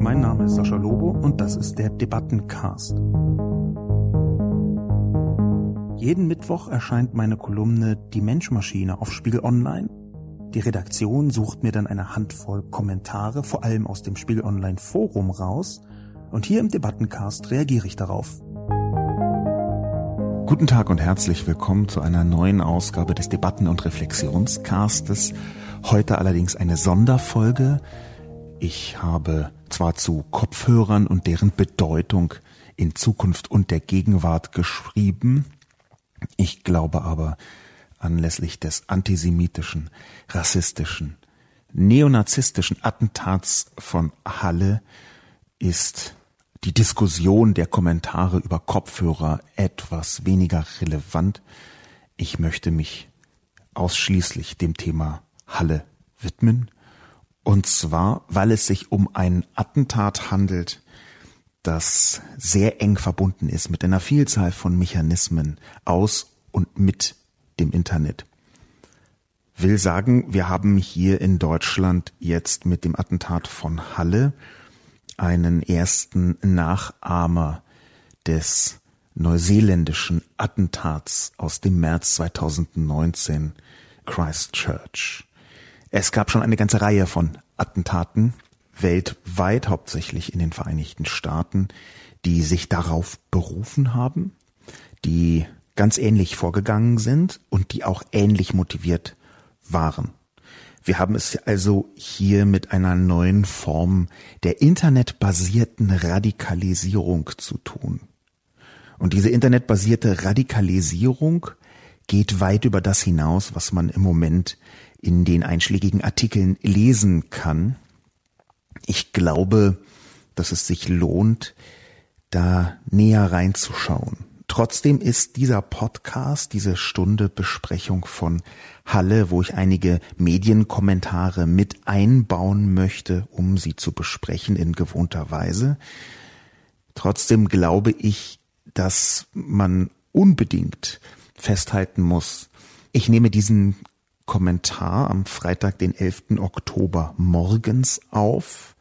Mein Name ist Sascha Lobo und das ist der Debattencast. Jeden Mittwoch erscheint meine Kolumne Die Menschmaschine auf Spiegel Online. Die Redaktion sucht mir dann eine Handvoll Kommentare, vor allem aus dem Spiegel Online Forum raus, und hier im Debattencast reagiere ich darauf. Guten Tag und herzlich willkommen zu einer neuen Ausgabe des Debatten- und Reflexionscastes. Heute allerdings eine Sonderfolge. Ich habe zwar zu Kopfhörern und deren Bedeutung in Zukunft und der Gegenwart geschrieben, ich glaube aber anlässlich des antisemitischen, rassistischen, neonazistischen Attentats von Halle ist die Diskussion der Kommentare über Kopfhörer etwas weniger relevant. Ich möchte mich ausschließlich dem Thema Halle widmen. Und zwar, weil es sich um ein Attentat handelt, das sehr eng verbunden ist mit einer Vielzahl von Mechanismen aus und mit dem Internet. Will sagen, wir haben hier in Deutschland jetzt mit dem Attentat von Halle einen ersten Nachahmer des neuseeländischen Attentats aus dem März 2019 Christchurch. Es gab schon eine ganze Reihe von Attentaten weltweit, hauptsächlich in den Vereinigten Staaten, die sich darauf berufen haben, die ganz ähnlich vorgegangen sind und die auch ähnlich motiviert waren. Wir haben es also hier mit einer neuen Form der internetbasierten Radikalisierung zu tun. Und diese internetbasierte Radikalisierung geht weit über das hinaus, was man im Moment in den einschlägigen Artikeln lesen kann. Ich glaube, dass es sich lohnt, da näher reinzuschauen. Trotzdem ist dieser Podcast, diese Stunde Besprechung von Halle, wo ich einige Medienkommentare mit einbauen möchte, um sie zu besprechen in gewohnter Weise. Trotzdem glaube ich, dass man unbedingt festhalten muss, ich nehme diesen Kommentar am Freitag, den 11. Oktober morgens auf.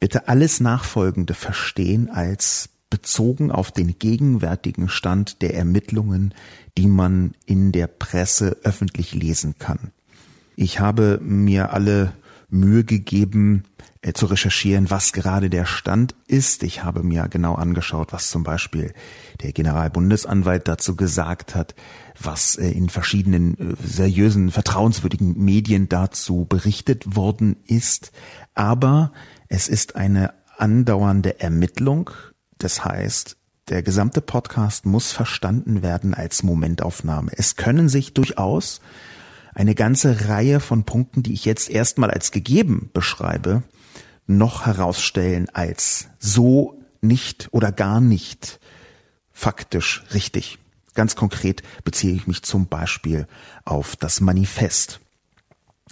Bitte alles Nachfolgende verstehen als bezogen auf den gegenwärtigen Stand der Ermittlungen, die man in der Presse öffentlich lesen kann. Ich habe mir alle Mühe gegeben, zu recherchieren, was gerade der Stand ist. Ich habe mir genau angeschaut, was zum Beispiel der Generalbundesanwalt dazu gesagt hat, was äh, in verschiedenen äh, seriösen, vertrauenswürdigen Medien dazu berichtet worden ist. Aber es ist eine andauernde Ermittlung. Das heißt, der gesamte Podcast muss verstanden werden als Momentaufnahme. Es können sich durchaus eine ganze Reihe von Punkten, die ich jetzt erstmal als gegeben beschreibe, noch herausstellen als so nicht oder gar nicht faktisch richtig. Ganz konkret beziehe ich mich zum Beispiel auf das Manifest.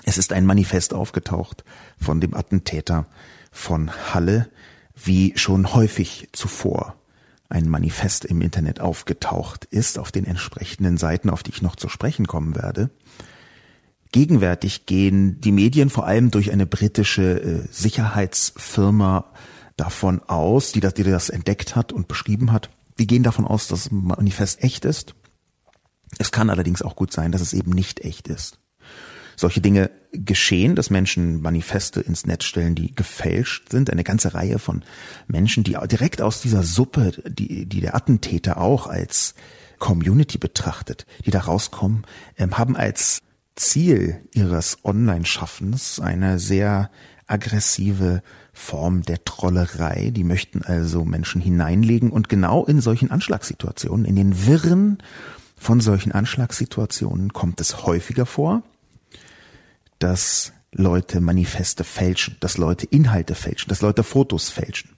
Es ist ein Manifest aufgetaucht von dem Attentäter von Halle, wie schon häufig zuvor ein Manifest im Internet aufgetaucht ist, auf den entsprechenden Seiten, auf die ich noch zu sprechen kommen werde. Gegenwärtig gehen die Medien vor allem durch eine britische äh, Sicherheitsfirma davon aus, die das, die das entdeckt hat und beschrieben hat. Die gehen davon aus, dass das Manifest echt ist. Es kann allerdings auch gut sein, dass es eben nicht echt ist. Solche Dinge geschehen, dass Menschen Manifeste ins Netz stellen, die gefälscht sind. Eine ganze Reihe von Menschen, die direkt aus dieser Suppe, die, die der Attentäter auch als Community betrachtet, die da rauskommen, ähm, haben als Ziel ihres Online-Schaffens eine sehr aggressive Form der Trollerei. Die möchten also Menschen hineinlegen und genau in solchen Anschlagssituationen, in den Wirren von solchen Anschlagssituationen kommt es häufiger vor, dass Leute Manifeste fälschen, dass Leute Inhalte fälschen, dass Leute Fotos fälschen.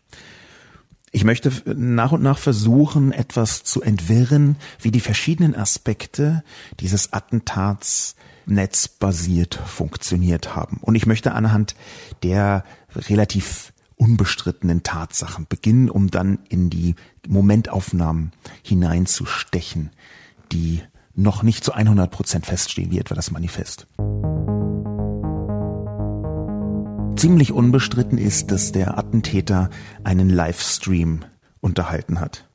Ich möchte nach und nach versuchen, etwas zu entwirren, wie die verschiedenen Aspekte dieses Attentats netzbasiert funktioniert haben. Und ich möchte anhand der relativ unbestrittenen Tatsachen beginnen, um dann in die Momentaufnahmen hineinzustechen, die noch nicht zu 100 Prozent feststehen, wie etwa das Manifest. Ziemlich unbestritten ist, dass der Attentäter einen Livestream unterhalten hat.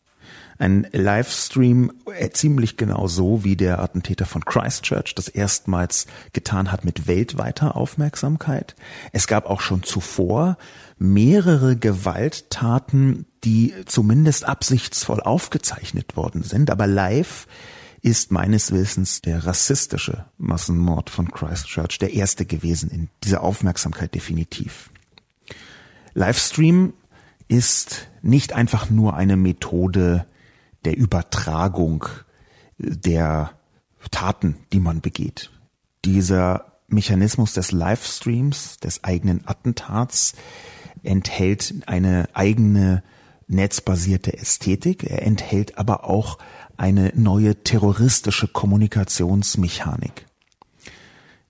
Ein Livestream äh, ziemlich genau so, wie der Attentäter von Christchurch das erstmals getan hat mit weltweiter Aufmerksamkeit. Es gab auch schon zuvor mehrere Gewalttaten, die zumindest absichtsvoll aufgezeichnet worden sind, aber live ist meines Wissens der rassistische Massenmord von Christchurch der erste gewesen in dieser Aufmerksamkeit definitiv. Livestream ist nicht einfach nur eine Methode der Übertragung der Taten, die man begeht. Dieser Mechanismus des Livestreams, des eigenen Attentats, enthält eine eigene netzbasierte Ästhetik, er enthält aber auch eine neue terroristische Kommunikationsmechanik.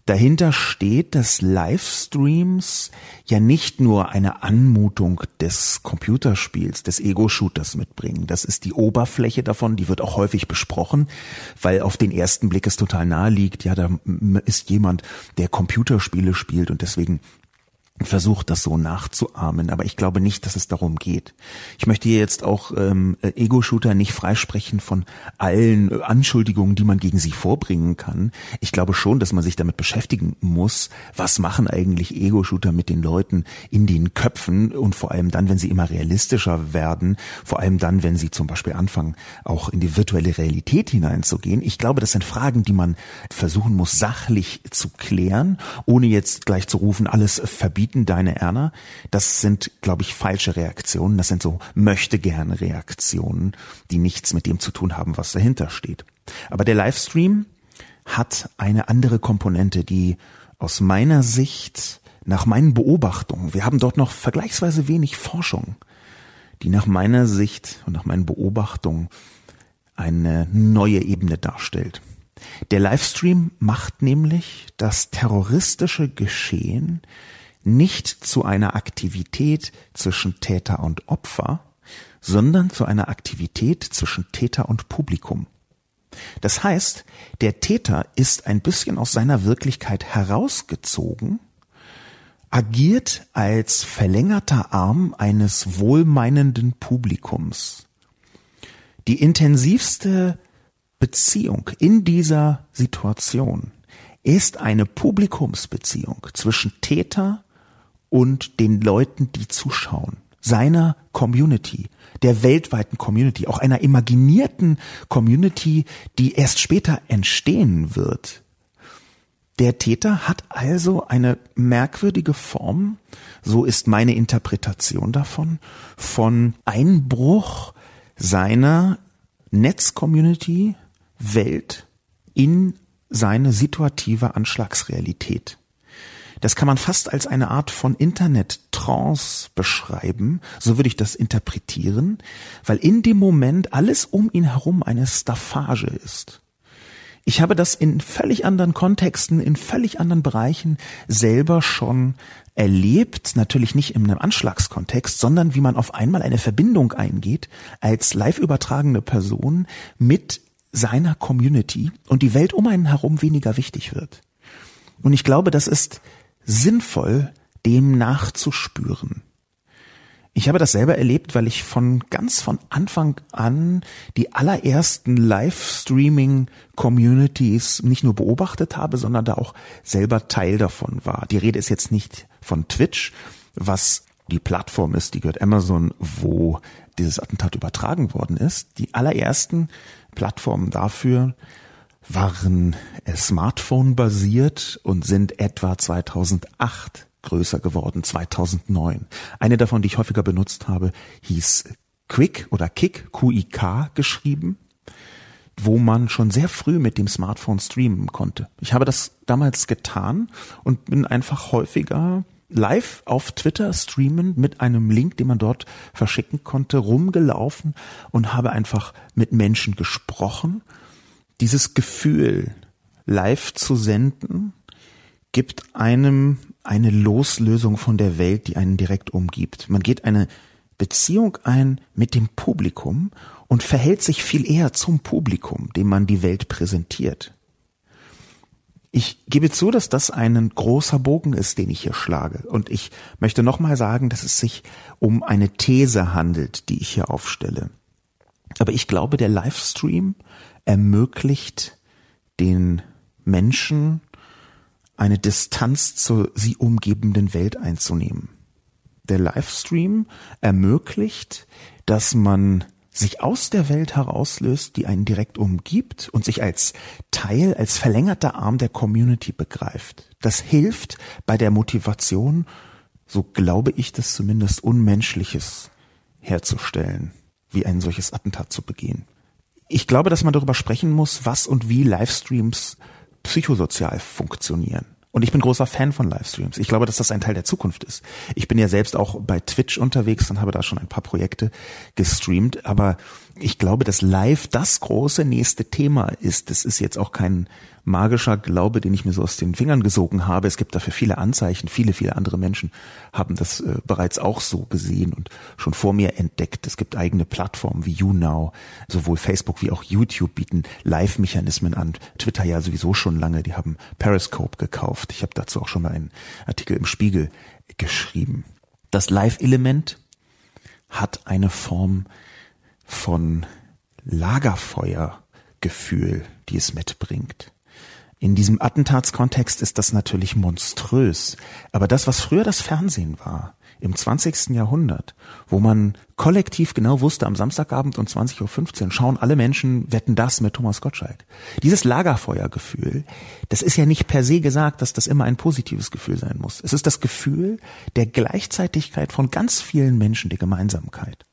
Dahinter steht, dass Livestreams ja nicht nur eine Anmutung des Computerspiels, des Ego-Shooters mitbringen. Das ist die Oberfläche davon, die wird auch häufig besprochen, weil auf den ersten Blick es total nahe liegt, ja, da ist jemand, der Computerspiele spielt und deswegen versucht, das so nachzuahmen, aber ich glaube nicht, dass es darum geht. Ich möchte hier jetzt auch ähm, Ego-Shooter nicht freisprechen von allen äh, Anschuldigungen, die man gegen sie vorbringen kann. Ich glaube schon, dass man sich damit beschäftigen muss, was machen eigentlich Ego-Shooter mit den Leuten in den Köpfen und vor allem dann, wenn sie immer realistischer werden, vor allem dann, wenn sie zum Beispiel anfangen, auch in die virtuelle Realität hineinzugehen. Ich glaube, das sind Fragen, die man versuchen muss, sachlich zu klären, ohne jetzt gleich zu rufen, alles verbieten bieten deine Erna, das sind, glaube ich, falsche Reaktionen. Das sind so möchte gerne Reaktionen, die nichts mit dem zu tun haben, was dahinter steht. Aber der Livestream hat eine andere Komponente, die aus meiner Sicht, nach meinen Beobachtungen, wir haben dort noch vergleichsweise wenig Forschung, die nach meiner Sicht und nach meinen Beobachtungen eine neue Ebene darstellt. Der Livestream macht nämlich das terroristische Geschehen nicht zu einer Aktivität zwischen Täter und Opfer, sondern zu einer Aktivität zwischen Täter und Publikum. Das heißt, der Täter ist ein bisschen aus seiner Wirklichkeit herausgezogen, agiert als verlängerter Arm eines wohlmeinenden Publikums. Die intensivste Beziehung in dieser Situation ist eine Publikumsbeziehung zwischen Täter und den Leuten, die zuschauen, seiner Community, der weltweiten Community, auch einer imaginierten Community, die erst später entstehen wird. Der Täter hat also eine merkwürdige Form, so ist meine Interpretation davon, von Einbruch seiner Netzcommunity Welt in seine situative Anschlagsrealität. Das kann man fast als eine Art von Internet-Trance beschreiben. So würde ich das interpretieren, weil in dem Moment alles um ihn herum eine Staffage ist. Ich habe das in völlig anderen Kontexten, in völlig anderen Bereichen selber schon erlebt, natürlich nicht in einem Anschlagskontext, sondern wie man auf einmal eine Verbindung eingeht als live übertragene Person mit seiner Community und die Welt um einen herum weniger wichtig wird. Und ich glaube, das ist sinnvoll, dem nachzuspüren. Ich habe das selber erlebt, weil ich von ganz von Anfang an die allerersten Livestreaming-Communities nicht nur beobachtet habe, sondern da auch selber Teil davon war. Die Rede ist jetzt nicht von Twitch, was die Plattform ist, die gehört Amazon, wo dieses Attentat übertragen worden ist. Die allerersten Plattformen dafür waren Smartphone basiert und sind etwa 2008 größer geworden, 2009. Eine davon, die ich häufiger benutzt habe, hieß Quick oder Kick, Q-I-K geschrieben, wo man schon sehr früh mit dem Smartphone streamen konnte. Ich habe das damals getan und bin einfach häufiger live auf Twitter streamen mit einem Link, den man dort verschicken konnte, rumgelaufen und habe einfach mit Menschen gesprochen dieses Gefühl, live zu senden, gibt einem eine Loslösung von der Welt, die einen direkt umgibt. Man geht eine Beziehung ein mit dem Publikum und verhält sich viel eher zum Publikum, dem man die Welt präsentiert. Ich gebe zu, dass das ein großer Bogen ist, den ich hier schlage. Und ich möchte nochmal sagen, dass es sich um eine These handelt, die ich hier aufstelle. Aber ich glaube, der Livestream ermöglicht den Menschen eine Distanz zur sie umgebenden Welt einzunehmen. Der Livestream ermöglicht, dass man sich aus der Welt herauslöst, die einen direkt umgibt und sich als Teil, als verlängerter Arm der Community begreift. Das hilft bei der Motivation, so glaube ich das zumindest, Unmenschliches herzustellen, wie ein solches Attentat zu begehen. Ich glaube, dass man darüber sprechen muss, was und wie Livestreams psychosozial funktionieren. Und ich bin großer Fan von Livestreams. Ich glaube, dass das ein Teil der Zukunft ist. Ich bin ja selbst auch bei Twitch unterwegs und habe da schon ein paar Projekte gestreamt. Aber ich glaube, dass Live das große nächste Thema ist. Das ist jetzt auch kein magischer Glaube, den ich mir so aus den Fingern gesogen habe. Es gibt dafür viele Anzeichen. Viele, viele andere Menschen haben das äh, bereits auch so gesehen und schon vor mir entdeckt. Es gibt eigene Plattformen wie YouNow. Sowohl Facebook wie auch YouTube bieten Live-Mechanismen an. Twitter ja sowieso schon lange. Die haben Periscope gekauft. Ich habe dazu auch schon mal einen Artikel im Spiegel geschrieben. Das Live-Element hat eine Form von Lagerfeuergefühl, die es mitbringt. In diesem Attentatskontext ist das natürlich monströs. Aber das, was früher das Fernsehen war, im 20. Jahrhundert, wo man kollektiv genau wusste, am Samstagabend um 20.15 Uhr schauen alle Menschen Wetten das mit Thomas Gottschalk. Dieses Lagerfeuergefühl, das ist ja nicht per se gesagt, dass das immer ein positives Gefühl sein muss. Es ist das Gefühl der Gleichzeitigkeit von ganz vielen Menschen, der Gemeinsamkeit.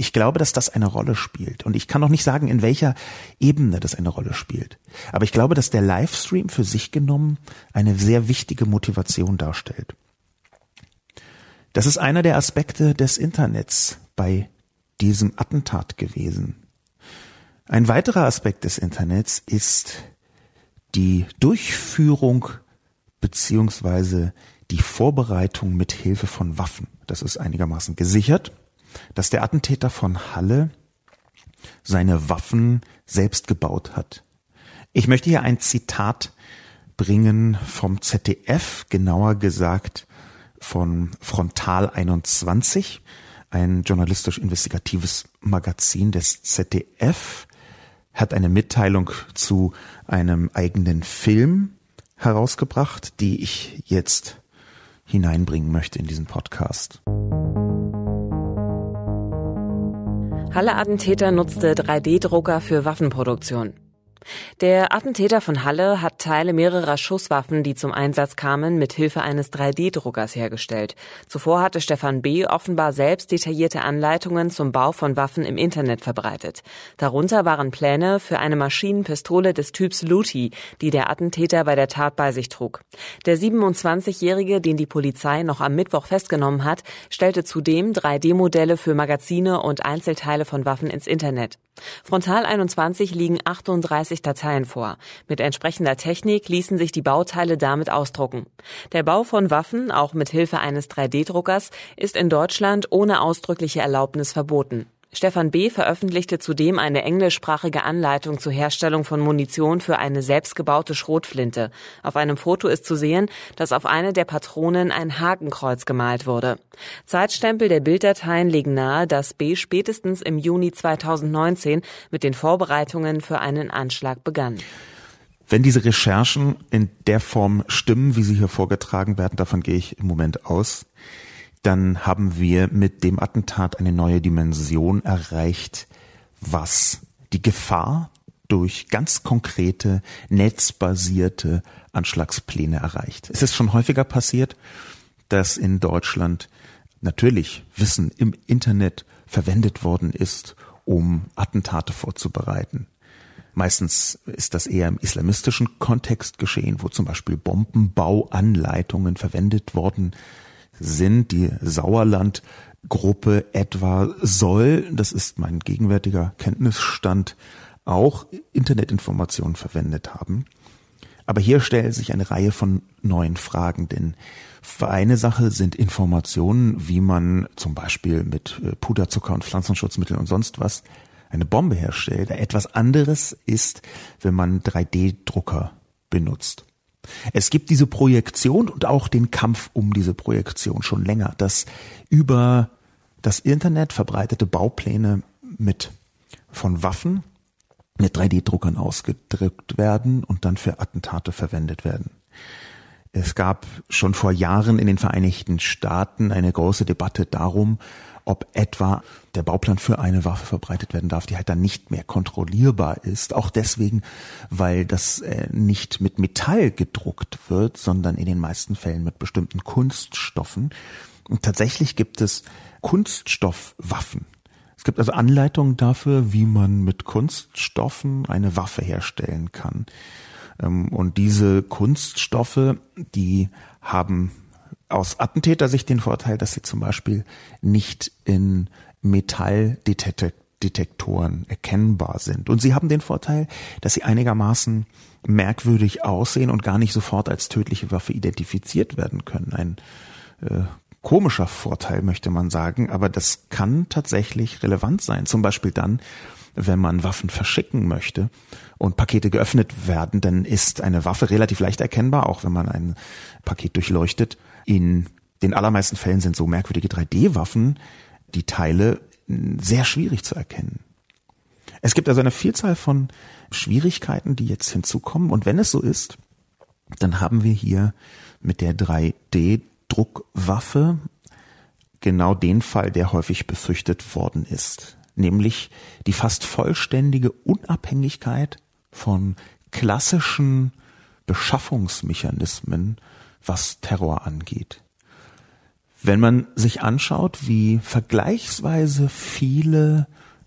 Ich glaube, dass das eine Rolle spielt. Und ich kann noch nicht sagen, in welcher Ebene das eine Rolle spielt. Aber ich glaube, dass der Livestream für sich genommen eine sehr wichtige Motivation darstellt. Das ist einer der Aspekte des Internets bei diesem Attentat gewesen. Ein weiterer Aspekt des Internets ist die Durchführung beziehungsweise die Vorbereitung mit Hilfe von Waffen. Das ist einigermaßen gesichert dass der Attentäter von Halle seine Waffen selbst gebaut hat. Ich möchte hier ein Zitat bringen vom ZDF, genauer gesagt von Frontal 21, ein journalistisch-investigatives Magazin des ZDF, hat eine Mitteilung zu einem eigenen Film herausgebracht, die ich jetzt hineinbringen möchte in diesen Podcast. Halle-Attentäter nutzte 3D-Drucker für Waffenproduktion. Der Attentäter von Halle hat Teile mehrerer Schusswaffen, die zum Einsatz kamen, mit Hilfe eines 3D-Druckers hergestellt. Zuvor hatte Stefan B. offenbar selbst detaillierte Anleitungen zum Bau von Waffen im Internet verbreitet. Darunter waren Pläne für eine Maschinenpistole des Typs Luti, die der Attentäter bei der Tat bei sich trug. Der 27-Jährige, den die Polizei noch am Mittwoch festgenommen hat, stellte zudem 3D-Modelle für Magazine und Einzelteile von Waffen ins Internet. Frontal 21 liegen 38 Dateien vor. Mit entsprechender Technik ließen sich die Bauteile damit ausdrucken. Der Bau von Waffen, auch mit Hilfe eines 3D-Druckers, ist in Deutschland ohne ausdrückliche Erlaubnis verboten. Stefan B. veröffentlichte zudem eine englischsprachige Anleitung zur Herstellung von Munition für eine selbstgebaute Schrotflinte. Auf einem Foto ist zu sehen, dass auf eine der Patronen ein Hakenkreuz gemalt wurde. Zeitstempel der Bilddateien legen nahe, dass B. spätestens im Juni 2019 mit den Vorbereitungen für einen Anschlag begann. Wenn diese Recherchen in der Form stimmen, wie sie hier vorgetragen werden, davon gehe ich im Moment aus, dann haben wir mit dem Attentat eine neue Dimension erreicht, was die Gefahr durch ganz konkrete netzbasierte Anschlagspläne erreicht. Es ist schon häufiger passiert, dass in Deutschland natürlich Wissen im Internet verwendet worden ist, um Attentate vorzubereiten. Meistens ist das eher im islamistischen Kontext geschehen, wo zum Beispiel Bombenbauanleitungen verwendet worden sind. Die Sauerlandgruppe etwa soll, das ist mein gegenwärtiger Kenntnisstand, auch Internetinformationen verwendet haben. Aber hier stellt sich eine Reihe von neuen Fragen, denn für eine Sache sind Informationen, wie man zum Beispiel mit äh, Puderzucker und Pflanzenschutzmitteln und sonst was eine Bombe herstellt. Etwas anderes ist, wenn man 3D-Drucker benutzt. Es gibt diese Projektion und auch den Kampf um diese Projektion schon länger, dass über das Internet verbreitete Baupläne mit von Waffen mit 3D-Druckern ausgedrückt werden und dann für Attentate verwendet werden. Es gab schon vor Jahren in den Vereinigten Staaten eine große Debatte darum, ob etwa der Bauplan für eine Waffe verbreitet werden darf, die halt dann nicht mehr kontrollierbar ist. Auch deswegen, weil das äh, nicht mit Metall gedruckt wird, sondern in den meisten Fällen mit bestimmten Kunststoffen. Und tatsächlich gibt es Kunststoffwaffen. Es gibt also Anleitungen dafür, wie man mit Kunststoffen eine Waffe herstellen kann. Ähm, und diese Kunststoffe, die haben aus Attentätersicht den Vorteil, dass sie zum Beispiel nicht in Metalldetektoren erkennbar sind. Und sie haben den Vorteil, dass sie einigermaßen merkwürdig aussehen und gar nicht sofort als tödliche Waffe identifiziert werden können. Ein äh, komischer Vorteil, möchte man sagen, aber das kann tatsächlich relevant sein. Zum Beispiel dann, wenn man Waffen verschicken möchte und Pakete geöffnet werden, dann ist eine Waffe relativ leicht erkennbar, auch wenn man ein Paket durchleuchtet. In den allermeisten Fällen sind so merkwürdige 3D-Waffen die Teile sehr schwierig zu erkennen. Es gibt also eine Vielzahl von Schwierigkeiten, die jetzt hinzukommen. Und wenn es so ist, dann haben wir hier mit der 3D-Druckwaffe genau den Fall, der häufig befürchtet worden ist, nämlich die fast vollständige Unabhängigkeit von klassischen Beschaffungsmechanismen was Terror angeht. Wenn man sich anschaut, wie vergleichsweise viele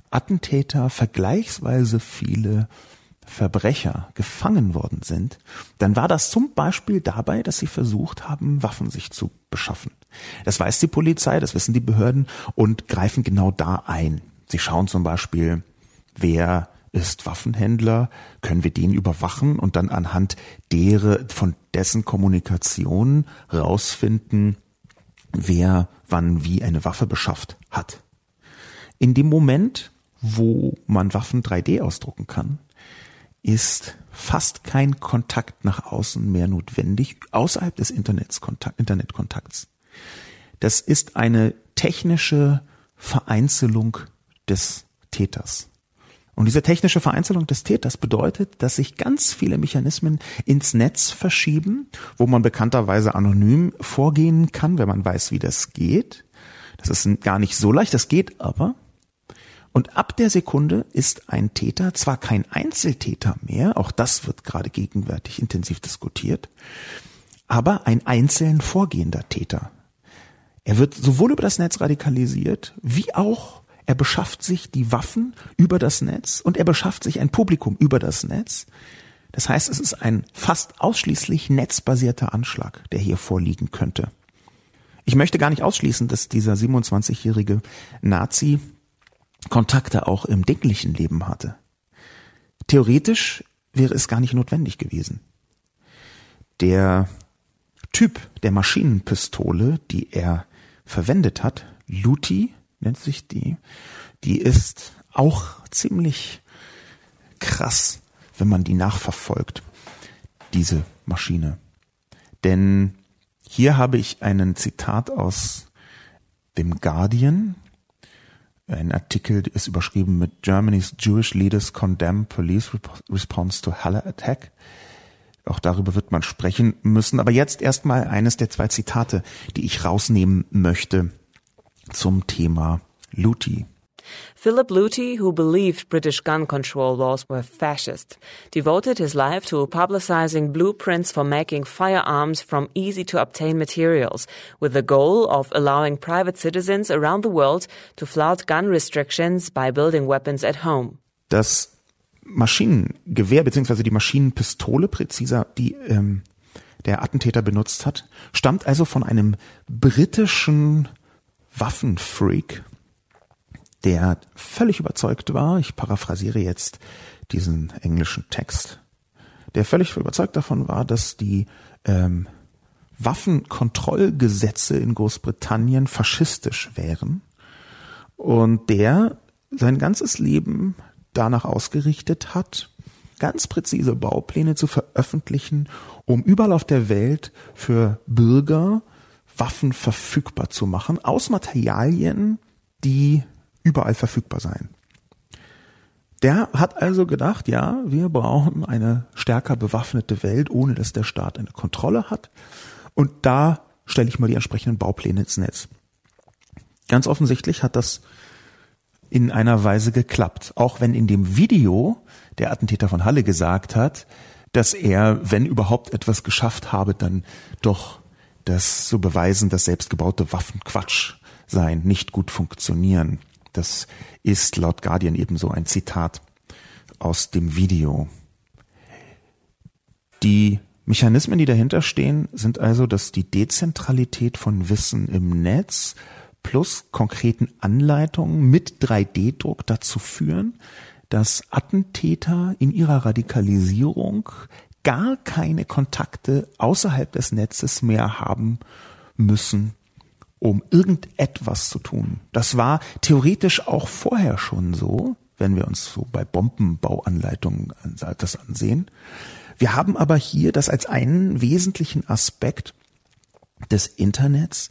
Attentäter, vergleichsweise viele Verbrecher gefangen worden sind, dann war das zum Beispiel dabei, dass sie versucht haben, Waffen sich zu beschaffen. Das weiß die Polizei, das wissen die Behörden und greifen genau da ein. Sie schauen zum Beispiel, wer ist Waffenhändler, können wir den überwachen und dann anhand deren, von dessen Kommunikation rausfinden, wer wann wie eine Waffe beschafft hat. In dem Moment, wo man Waffen 3D ausdrucken kann, ist fast kein Kontakt nach außen mehr notwendig, außerhalb des Internetkontakts. Das ist eine technische Vereinzelung des Täters. Und diese technische Vereinzelung des Täters bedeutet, dass sich ganz viele Mechanismen ins Netz verschieben, wo man bekannterweise anonym vorgehen kann, wenn man weiß, wie das geht. Das ist gar nicht so leicht, das geht aber. Und ab der Sekunde ist ein Täter zwar kein Einzeltäter mehr, auch das wird gerade gegenwärtig intensiv diskutiert, aber ein einzeln vorgehender Täter. Er wird sowohl über das Netz radikalisiert, wie auch er beschafft sich die Waffen über das Netz und er beschafft sich ein Publikum über das Netz. Das heißt, es ist ein fast ausschließlich netzbasierter Anschlag, der hier vorliegen könnte. Ich möchte gar nicht ausschließen, dass dieser 27-jährige Nazi Kontakte auch im denklichen Leben hatte. Theoretisch wäre es gar nicht notwendig gewesen. Der Typ der Maschinenpistole, die er verwendet hat, Luti, nennt sich die. Die ist auch ziemlich krass, wenn man die nachverfolgt, diese Maschine. Denn hier habe ich einen Zitat aus dem Guardian. Ein Artikel ist überschrieben mit Germany's Jewish Leaders Condemn Police Response to Halle Attack. Auch darüber wird man sprechen müssen. Aber jetzt erstmal eines der zwei Zitate, die ich rausnehmen möchte zum Thema Luthi. Philip Luthi, who believed British gun control laws were fascist, devoted his life to publicizing blueprints for making firearms from easy to obtain materials, with the goal of allowing private citizens around the world to flout gun restrictions by building weapons at home. Das Maschinengewehr bzw. die Maschinenpistole, präziser, die ähm, der Attentäter benutzt hat, stammt also von einem britischen Waffenfreak, der völlig überzeugt war, ich paraphrasiere jetzt diesen englischen Text, der völlig überzeugt davon war, dass die ähm, Waffenkontrollgesetze in Großbritannien faschistisch wären und der sein ganzes Leben danach ausgerichtet hat, ganz präzise Baupläne zu veröffentlichen, um überall auf der Welt für Bürger Waffen verfügbar zu machen, aus Materialien, die überall verfügbar seien. Der hat also gedacht, ja, wir brauchen eine stärker bewaffnete Welt, ohne dass der Staat eine Kontrolle hat. Und da stelle ich mal die entsprechenden Baupläne ins Netz. Ganz offensichtlich hat das in einer Weise geklappt. Auch wenn in dem Video der Attentäter von Halle gesagt hat, dass er, wenn überhaupt etwas geschafft habe, dann doch das zu beweisen, dass selbstgebaute Waffen Quatsch seien, nicht gut funktionieren. Das ist laut Guardian ebenso ein Zitat aus dem Video. Die Mechanismen, die dahinter stehen, sind also, dass die Dezentralität von Wissen im Netz plus konkreten Anleitungen mit 3D-Druck dazu führen, dass Attentäter in ihrer Radikalisierung gar keine Kontakte außerhalb des Netzes mehr haben müssen, um irgendetwas zu tun. Das war theoretisch auch vorher schon so, wenn wir uns so bei Bombenbauanleitungen das ansehen. Wir haben aber hier das als einen wesentlichen Aspekt des Internets,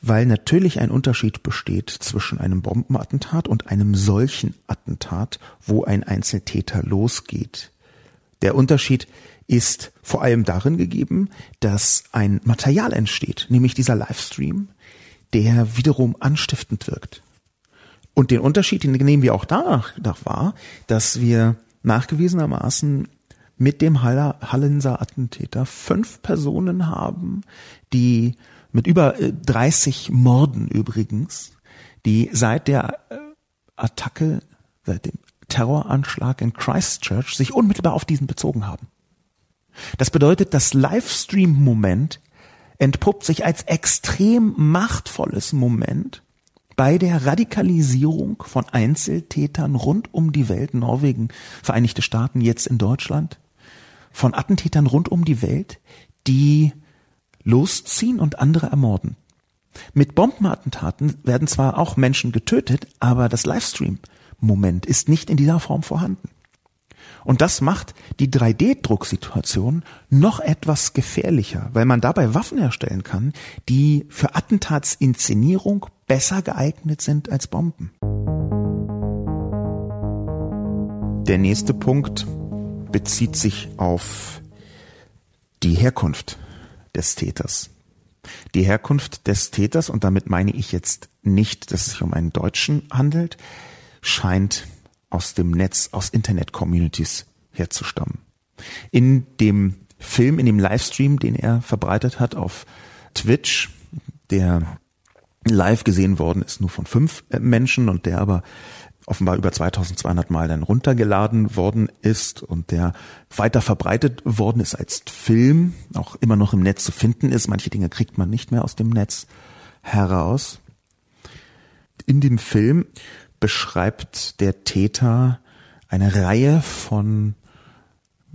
weil natürlich ein Unterschied besteht zwischen einem Bombenattentat und einem solchen Attentat, wo ein Einzeltäter losgeht. Der Unterschied ist vor allem darin gegeben, dass ein Material entsteht, nämlich dieser Livestream, der wiederum anstiftend wirkt. Und den Unterschied, den nehmen wir auch danach wahr, dass wir nachgewiesenermaßen mit dem Hallenser Attentäter fünf Personen haben, die mit über 30 äh, Morden übrigens, die seit der äh, Attacke, seit dem Terroranschlag in Christchurch sich unmittelbar auf diesen bezogen haben. Das bedeutet, das Livestream-Moment entpuppt sich als extrem machtvolles Moment bei der Radikalisierung von Einzeltätern rund um die Welt, Norwegen, Vereinigte Staaten, jetzt in Deutschland, von Attentätern rund um die Welt, die losziehen und andere ermorden. Mit Bombenattentaten werden zwar auch Menschen getötet, aber das Livestream-Moment ist nicht in dieser Form vorhanden. Und das macht die 3D-Drucksituation noch etwas gefährlicher, weil man dabei Waffen herstellen kann, die für Attentatsinszenierung besser geeignet sind als Bomben. Der nächste Punkt bezieht sich auf die Herkunft des Täters. Die Herkunft des Täters, und damit meine ich jetzt nicht, dass es sich um einen Deutschen handelt, scheint aus dem Netz, aus Internet-Communities herzustammen. In dem Film, in dem Livestream, den er verbreitet hat auf Twitch, der live gesehen worden ist nur von fünf äh, Menschen und der aber offenbar über 2200 Mal dann runtergeladen worden ist und der weiter verbreitet worden ist als Film, auch immer noch im Netz zu finden ist. Manche Dinge kriegt man nicht mehr aus dem Netz heraus. In dem Film beschreibt der Täter eine Reihe von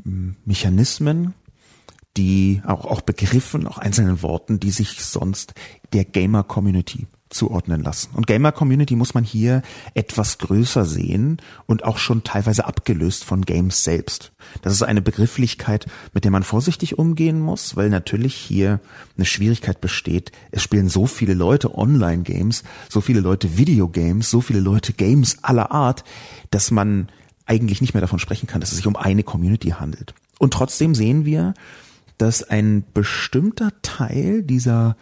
hm, Mechanismen, die auch, auch Begriffen, auch einzelnen Worten, die sich sonst der Gamer-Community zuordnen lassen. Und Gamer Community muss man hier etwas größer sehen und auch schon teilweise abgelöst von Games selbst. Das ist eine Begrifflichkeit, mit der man vorsichtig umgehen muss, weil natürlich hier eine Schwierigkeit besteht. Es spielen so viele Leute Online-Games, so viele Leute Videogames, so viele Leute Games aller Art, dass man eigentlich nicht mehr davon sprechen kann, dass es sich um eine Community handelt. Und trotzdem sehen wir, dass ein bestimmter Teil dieser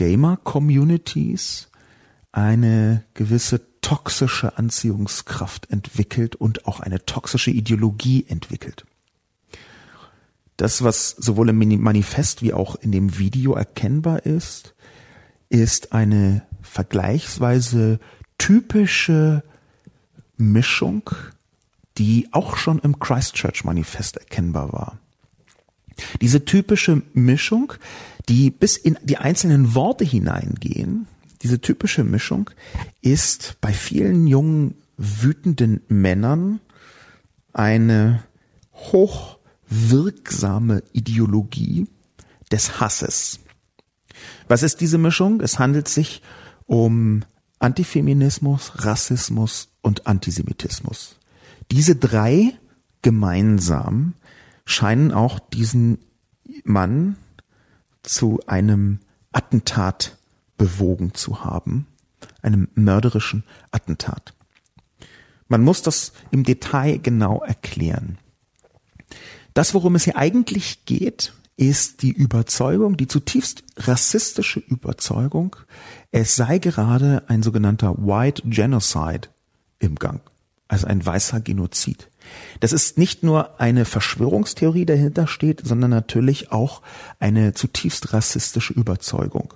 Gamer-Communities eine gewisse toxische Anziehungskraft entwickelt und auch eine toxische Ideologie entwickelt. Das, was sowohl im Manifest wie auch in dem Video erkennbar ist, ist eine vergleichsweise typische Mischung, die auch schon im Christchurch-Manifest erkennbar war. Diese typische Mischung, die bis in die einzelnen Worte hineingehen, diese typische Mischung ist bei vielen jungen, wütenden Männern eine hochwirksame Ideologie des Hasses. Was ist diese Mischung? Es handelt sich um Antifeminismus, Rassismus und Antisemitismus. Diese drei gemeinsam scheinen auch diesen Mann zu einem Attentat bewogen zu haben, einem mörderischen Attentat. Man muss das im Detail genau erklären. Das, worum es hier eigentlich geht, ist die Überzeugung, die zutiefst rassistische Überzeugung, es sei gerade ein sogenannter White Genocide im Gang, also ein weißer Genozid. Das ist nicht nur eine Verschwörungstheorie dahinter steht, sondern natürlich auch eine zutiefst rassistische Überzeugung.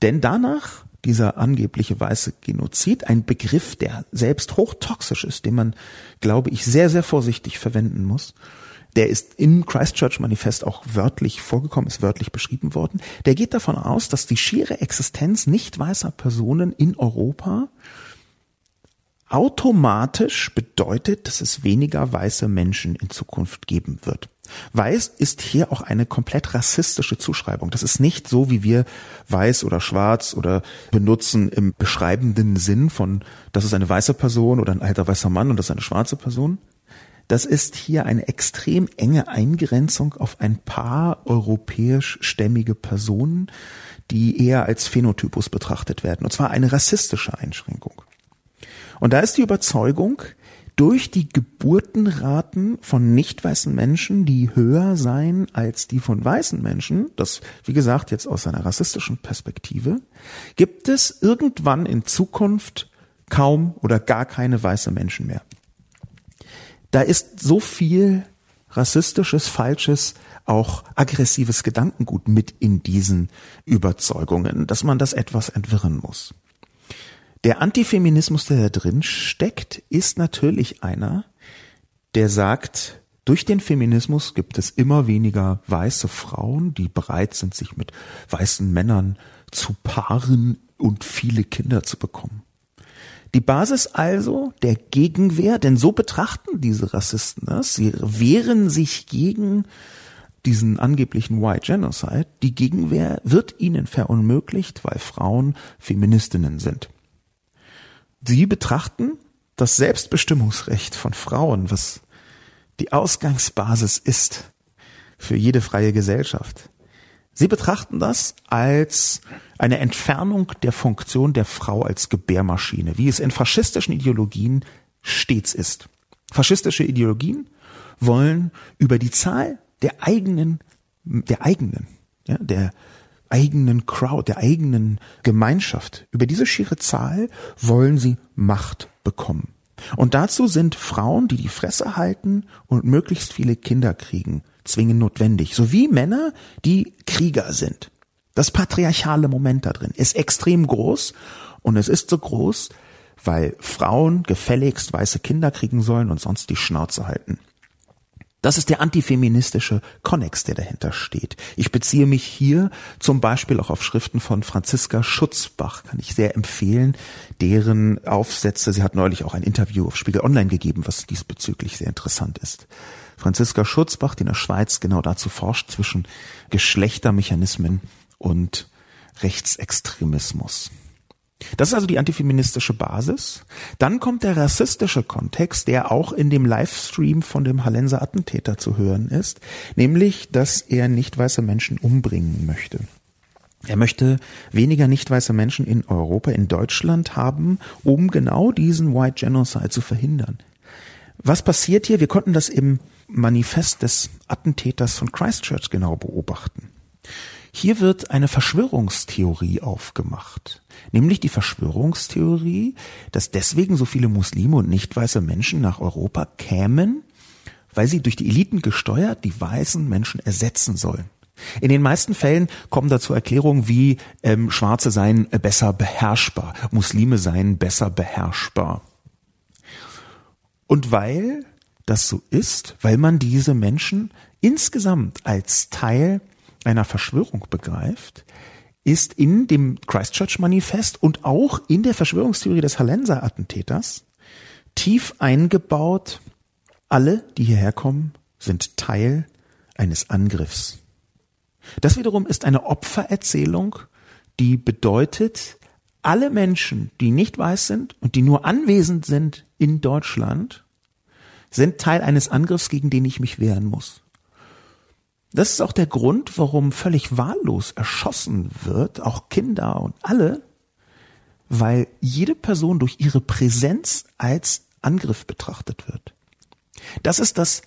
Denn danach dieser angebliche weiße Genozid, ein Begriff, der selbst hochtoxisch ist, den man, glaube ich, sehr, sehr vorsichtig verwenden muss, der ist im Christchurch Manifest auch wörtlich vorgekommen, ist wörtlich beschrieben worden. Der geht davon aus, dass die schiere Existenz nicht weißer Personen in Europa automatisch bedeutet, dass es weniger weiße Menschen in Zukunft geben wird. Weiß ist hier auch eine komplett rassistische Zuschreibung. Das ist nicht so, wie wir weiß oder schwarz oder benutzen im beschreibenden Sinn von, das ist eine weiße Person oder ein alter weißer Mann und das ist eine schwarze Person. Das ist hier eine extrem enge Eingrenzung auf ein paar europäisch stämmige Personen, die eher als Phänotypus betrachtet werden. Und zwar eine rassistische Einschränkung. Und da ist die Überzeugung, durch die Geburtenraten von nicht weißen Menschen, die höher seien als die von weißen Menschen, das wie gesagt jetzt aus einer rassistischen Perspektive, gibt es irgendwann in Zukunft kaum oder gar keine weiße Menschen mehr. Da ist so viel rassistisches, falsches, auch aggressives Gedankengut mit in diesen Überzeugungen, dass man das etwas entwirren muss. Der Antifeminismus, der da drin steckt, ist natürlich einer, der sagt, durch den Feminismus gibt es immer weniger weiße Frauen, die bereit sind, sich mit weißen Männern zu paaren und viele Kinder zu bekommen. Die Basis also der Gegenwehr, denn so betrachten diese Rassisten das, sie wehren sich gegen diesen angeblichen White Genocide. Die Gegenwehr wird ihnen verunmöglicht, weil Frauen Feministinnen sind. Sie betrachten das Selbstbestimmungsrecht von Frauen, was die Ausgangsbasis ist für jede freie Gesellschaft. Sie betrachten das als eine Entfernung der Funktion der Frau als Gebärmaschine, wie es in faschistischen Ideologien stets ist. Faschistische Ideologien wollen über die Zahl der eigenen, der eigenen, ja, der eigenen Crowd, der eigenen Gemeinschaft. Über diese schiere Zahl wollen sie Macht bekommen. Und dazu sind Frauen, die die Fresse halten und möglichst viele Kinder kriegen, zwingend notwendig, sowie Männer, die Krieger sind. Das patriarchale Moment da drin ist extrem groß und es ist so groß, weil Frauen gefälligst weiße Kinder kriegen sollen und sonst die Schnauze halten. Das ist der antifeministische Konnex, der dahinter steht. Ich beziehe mich hier zum Beispiel auch auf Schriften von Franziska Schutzbach, kann ich sehr empfehlen, deren Aufsätze, sie hat neulich auch ein Interview auf Spiegel Online gegeben, was diesbezüglich sehr interessant ist. Franziska Schutzbach, die in der Schweiz genau dazu forscht, zwischen Geschlechtermechanismen und Rechtsextremismus. Das ist also die antifeministische Basis. Dann kommt der rassistische Kontext, der auch in dem Livestream von dem Hallenser Attentäter zu hören ist, nämlich, dass er nicht weiße Menschen umbringen möchte. Er möchte weniger nicht weiße Menschen in Europa, in Deutschland haben, um genau diesen White Genocide zu verhindern. Was passiert hier? Wir konnten das im Manifest des Attentäters von Christchurch genau beobachten. Hier wird eine Verschwörungstheorie aufgemacht, nämlich die Verschwörungstheorie, dass deswegen so viele Muslime und nicht weiße Menschen nach Europa kämen, weil sie durch die Eliten gesteuert die weißen Menschen ersetzen sollen. In den meisten Fällen kommen dazu Erklärungen wie ähm, Schwarze seien besser beherrschbar, Muslime seien besser beherrschbar. Und weil das so ist, weil man diese Menschen insgesamt als Teil einer Verschwörung begreift, ist in dem Christchurch-Manifest und auch in der Verschwörungstheorie des Hallenser-Attentäters tief eingebaut, alle, die hierher kommen, sind Teil eines Angriffs. Das wiederum ist eine Opfererzählung, die bedeutet, alle Menschen, die nicht weiß sind und die nur anwesend sind in Deutschland, sind Teil eines Angriffs, gegen den ich mich wehren muss. Das ist auch der Grund, warum völlig wahllos erschossen wird, auch Kinder und alle, weil jede Person durch ihre Präsenz als Angriff betrachtet wird. Das ist das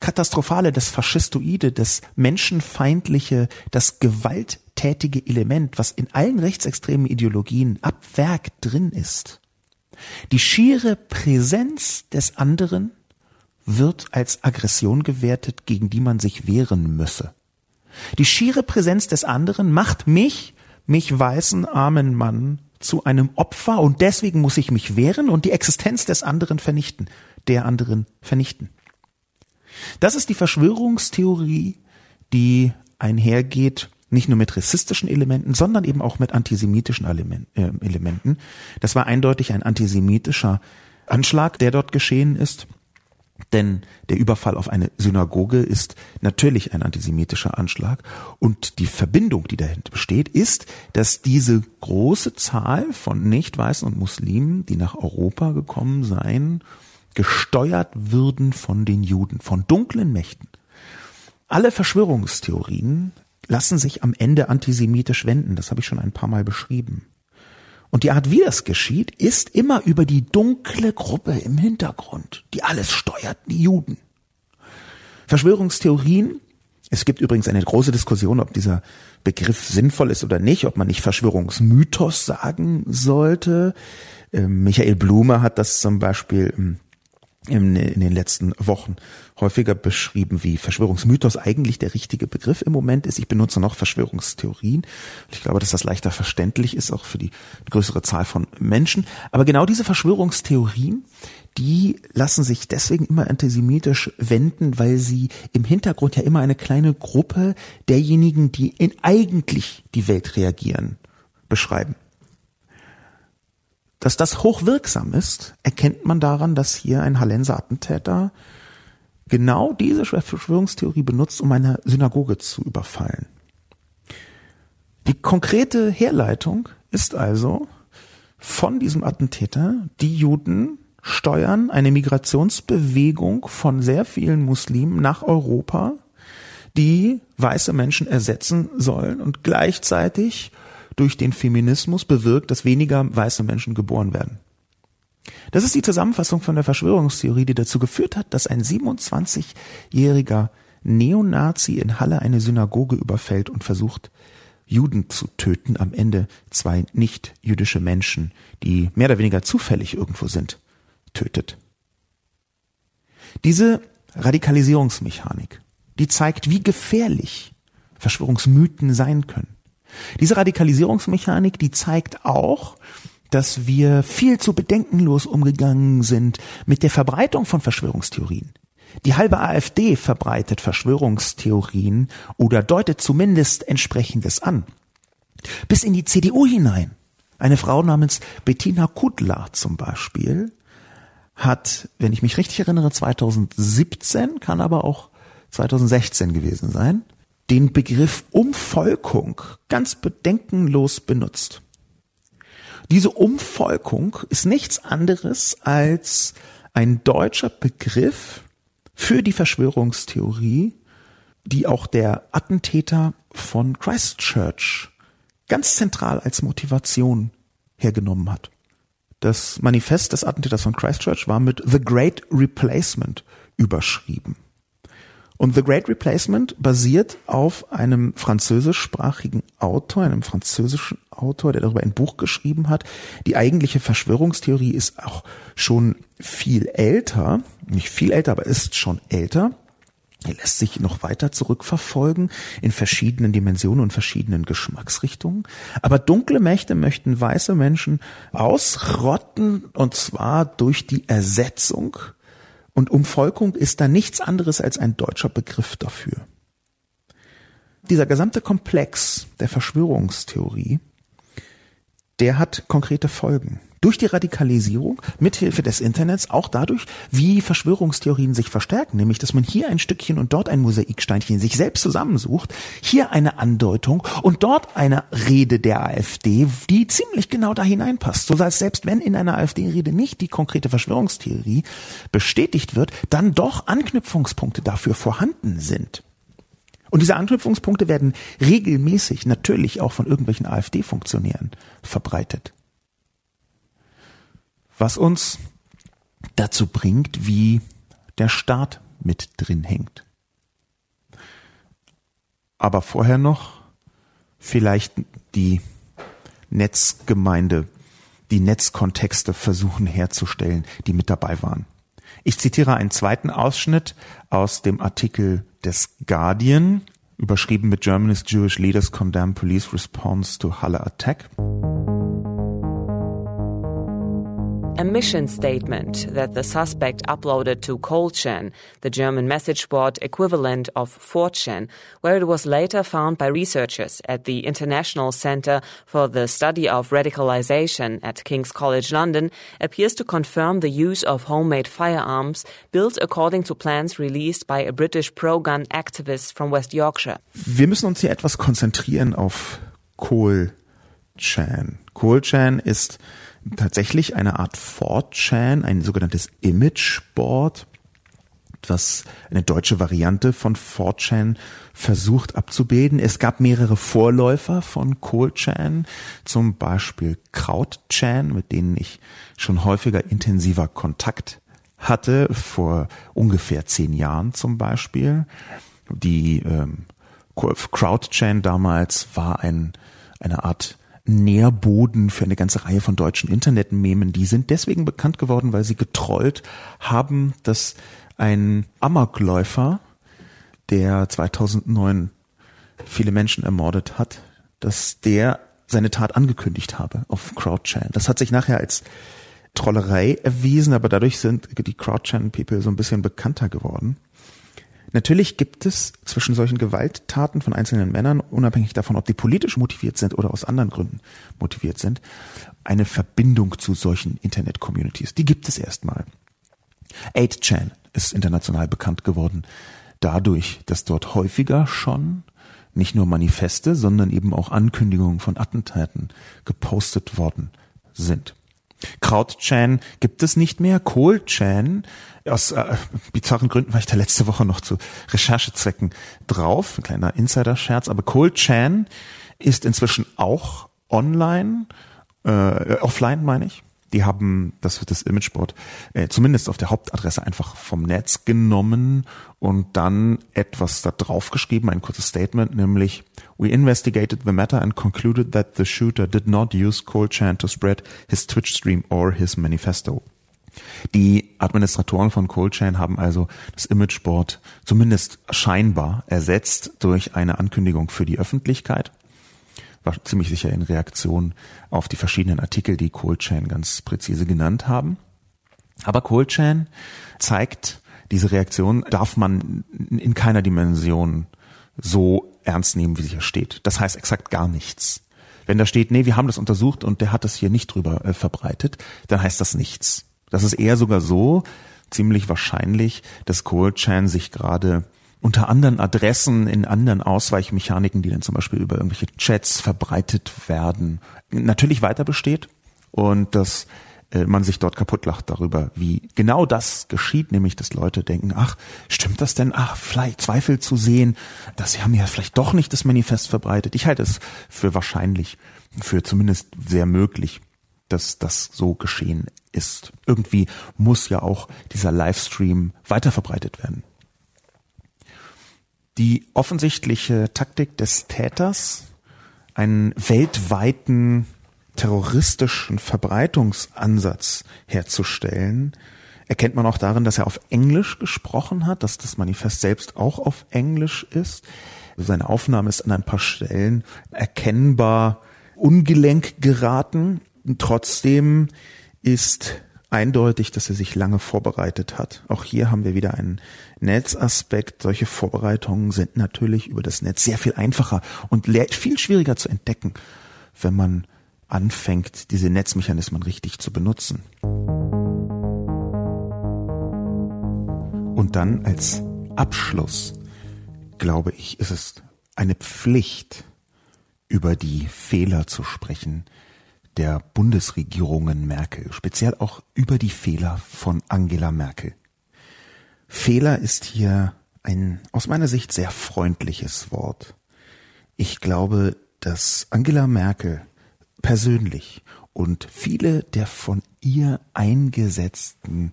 Katastrophale, das Faschistoide, das Menschenfeindliche, das gewalttätige Element, was in allen rechtsextremen Ideologien ab Werk drin ist. Die schiere Präsenz des anderen wird als Aggression gewertet, gegen die man sich wehren müsse. Die schiere Präsenz des anderen macht mich, mich weißen armen Mann, zu einem Opfer und deswegen muss ich mich wehren und die Existenz des anderen vernichten, der anderen vernichten. Das ist die Verschwörungstheorie, die einhergeht nicht nur mit rassistischen Elementen, sondern eben auch mit antisemitischen äh, Elementen. Das war eindeutig ein antisemitischer Anschlag, der dort geschehen ist. Denn der Überfall auf eine Synagoge ist natürlich ein antisemitischer Anschlag. Und die Verbindung, die dahinter besteht, ist, dass diese große Zahl von Nicht-Weißen und Muslimen, die nach Europa gekommen seien, gesteuert würden von den Juden, von dunklen Mächten. Alle Verschwörungstheorien lassen sich am Ende antisemitisch wenden. Das habe ich schon ein paar Mal beschrieben. Und die Art, wie das geschieht, ist immer über die dunkle Gruppe im Hintergrund, die alles steuert, die Juden. Verschwörungstheorien, es gibt übrigens eine große Diskussion, ob dieser Begriff sinnvoll ist oder nicht, ob man nicht Verschwörungsmythos sagen sollte. Ähm, Michael Blume hat das zum Beispiel ähm, in, in den letzten Wochen häufiger beschrieben, wie Verschwörungsmythos eigentlich der richtige Begriff im Moment ist. Ich benutze noch Verschwörungstheorien. Ich glaube, dass das leichter verständlich ist, auch für die größere Zahl von Menschen. Aber genau diese Verschwörungstheorien, die lassen sich deswegen immer antisemitisch wenden, weil sie im Hintergrund ja immer eine kleine Gruppe derjenigen, die in eigentlich die Welt reagieren, beschreiben. Dass das hochwirksam ist, erkennt man daran, dass hier ein Hallenser Attentäter genau diese Verschwörungstheorie benutzt, um eine Synagoge zu überfallen. Die konkrete Herleitung ist also von diesem Attentäter, die Juden steuern eine Migrationsbewegung von sehr vielen Muslimen nach Europa, die weiße Menschen ersetzen sollen und gleichzeitig durch den Feminismus bewirkt, dass weniger weiße Menschen geboren werden. Das ist die Zusammenfassung von der Verschwörungstheorie, die dazu geführt hat, dass ein 27-jähriger Neonazi in Halle eine Synagoge überfällt und versucht, Juden zu töten, am Ende zwei nicht-jüdische Menschen, die mehr oder weniger zufällig irgendwo sind, tötet. Diese Radikalisierungsmechanik, die zeigt, wie gefährlich Verschwörungsmythen sein können. Diese Radikalisierungsmechanik, die zeigt auch, dass wir viel zu bedenkenlos umgegangen sind mit der Verbreitung von Verschwörungstheorien. Die halbe AfD verbreitet Verschwörungstheorien oder deutet zumindest entsprechendes an. Bis in die CDU hinein. Eine Frau namens Bettina Kudler zum Beispiel hat, wenn ich mich richtig erinnere, 2017, kann aber auch 2016 gewesen sein, den Begriff Umvolkung ganz bedenkenlos benutzt. Diese Umvolkung ist nichts anderes als ein deutscher Begriff für die Verschwörungstheorie, die auch der Attentäter von Christchurch ganz zentral als Motivation hergenommen hat. Das Manifest des Attentäters von Christchurch war mit The Great Replacement überschrieben. Und The Great Replacement basiert auf einem französischsprachigen Autor, einem französischen Autor, der darüber ein Buch geschrieben hat. Die eigentliche Verschwörungstheorie ist auch schon viel älter, nicht viel älter, aber ist schon älter. Er lässt sich noch weiter zurückverfolgen in verschiedenen Dimensionen und verschiedenen Geschmacksrichtungen. Aber dunkle Mächte möchten weiße Menschen ausrotten und zwar durch die Ersetzung und Umvolkung ist da nichts anderes als ein deutscher Begriff dafür. Dieser gesamte Komplex der Verschwörungstheorie, der hat konkrete Folgen. Durch die Radikalisierung, mithilfe des Internets, auch dadurch, wie Verschwörungstheorien sich verstärken, nämlich dass man hier ein Stückchen und dort ein Mosaiksteinchen sich selbst zusammensucht, hier eine Andeutung und dort eine Rede der AfD, die ziemlich genau da hineinpasst, so dass selbst wenn in einer AfD-Rede nicht die konkrete Verschwörungstheorie bestätigt wird, dann doch Anknüpfungspunkte dafür vorhanden sind. Und diese Anknüpfungspunkte werden regelmäßig natürlich auch von irgendwelchen AfD-Funktionären verbreitet was uns dazu bringt, wie der Staat mit drin hängt. Aber vorher noch vielleicht die Netzgemeinde, die Netzkontexte versuchen herzustellen, die mit dabei waren. Ich zitiere einen zweiten Ausschnitt aus dem Artikel des Guardian, überschrieben mit Germany's Jewish Leaders Condemn Police Response to Halle Attack. A mission statement that the suspect uploaded to Coldchain, the German message board equivalent of 4chan, where it was later found by researchers at the International Centre for the Study of Radicalization at King's College London, appears to confirm the use of homemade firearms built according to plans released by a British pro-gun activist from West Yorkshire. Wir müssen uns hier etwas konzentrieren auf Coldchain. Coldchain ist tatsächlich eine Art 4chan, ein sogenanntes Imageboard, was eine deutsche Variante von 4chan versucht abzubilden. Es gab mehrere Vorläufer von Kohlchan, zum Beispiel Krautchan, mit denen ich schon häufiger intensiver Kontakt hatte, vor ungefähr zehn Jahren zum Beispiel. Die ähm, Crowdchan damals war ein, eine Art Nährboden für eine ganze Reihe von deutschen Internetmemen. Die sind deswegen bekannt geworden, weil sie getrollt haben, dass ein Amokläufer, der 2009 viele Menschen ermordet hat, dass der seine Tat angekündigt habe auf CrowdChan. Das hat sich nachher als Trollerei erwiesen, aber dadurch sind die CrowdChan-People so ein bisschen bekannter geworden. Natürlich gibt es zwischen solchen Gewalttaten von einzelnen Männern, unabhängig davon, ob die politisch motiviert sind oder aus anderen Gründen motiviert sind, eine Verbindung zu solchen Internet-Communities. Die gibt es erstmal. 8chan ist international bekannt geworden dadurch, dass dort häufiger schon nicht nur Manifeste, sondern eben auch Ankündigungen von Attentaten gepostet worden sind. Krautchan gibt es nicht mehr. Kohlchan, aus äh, bizarren Gründen war ich da letzte Woche noch zu Recherchezwecken drauf. Ein kleiner Insider-Scherz. Aber Kohlchan ist inzwischen auch online, äh, offline meine ich. Die haben das, das Imageboard äh, zumindest auf der Hauptadresse einfach vom Netz genommen und dann etwas da drauf geschrieben, ein kurzes Statement, nämlich We investigated the matter and concluded that the shooter did not use Cold Chan to spread his Twitch stream or his manifesto. Die Administratoren von Coldchain haben also das Imageboard zumindest scheinbar ersetzt durch eine Ankündigung für die Öffentlichkeit war ziemlich sicher in Reaktion auf die verschiedenen Artikel, die Coldchain ganz präzise genannt haben. Aber Coldchain zeigt, diese Reaktion darf man in keiner Dimension so ernst nehmen, wie sie hier steht. Das heißt exakt gar nichts. Wenn da steht, nee, wir haben das untersucht und der hat das hier nicht drüber äh, verbreitet, dann heißt das nichts. Das ist eher sogar so, ziemlich wahrscheinlich, dass Coldchain sich gerade unter anderen Adressen in anderen Ausweichmechaniken, die dann zum Beispiel über irgendwelche Chats verbreitet werden, natürlich weiter besteht und dass äh, man sich dort kaputtlacht darüber, wie genau das geschieht, nämlich dass Leute denken, ach, stimmt das denn? Ach, vielleicht Zweifel zu sehen, dass sie haben ja vielleicht doch nicht das Manifest verbreitet. Ich halte es für wahrscheinlich, für zumindest sehr möglich, dass das so geschehen ist. Irgendwie muss ja auch dieser Livestream weiterverbreitet werden. Die offensichtliche Taktik des Täters, einen weltweiten terroristischen Verbreitungsansatz herzustellen, erkennt man auch darin, dass er auf Englisch gesprochen hat, dass das Manifest selbst auch auf Englisch ist. Seine Aufnahme ist an ein paar Stellen erkennbar ungelenk geraten. Trotzdem ist eindeutig, dass er sich lange vorbereitet hat. Auch hier haben wir wieder einen Netzaspekt. Solche Vorbereitungen sind natürlich über das Netz sehr viel einfacher und viel schwieriger zu entdecken, wenn man anfängt, diese Netzmechanismen richtig zu benutzen. Und dann als Abschluss, glaube ich, ist es eine Pflicht, über die Fehler zu sprechen der Bundesregierungen Merkel, speziell auch über die Fehler von Angela Merkel. Fehler ist hier ein aus meiner Sicht sehr freundliches Wort. Ich glaube, dass Angela Merkel persönlich und viele der von ihr eingesetzten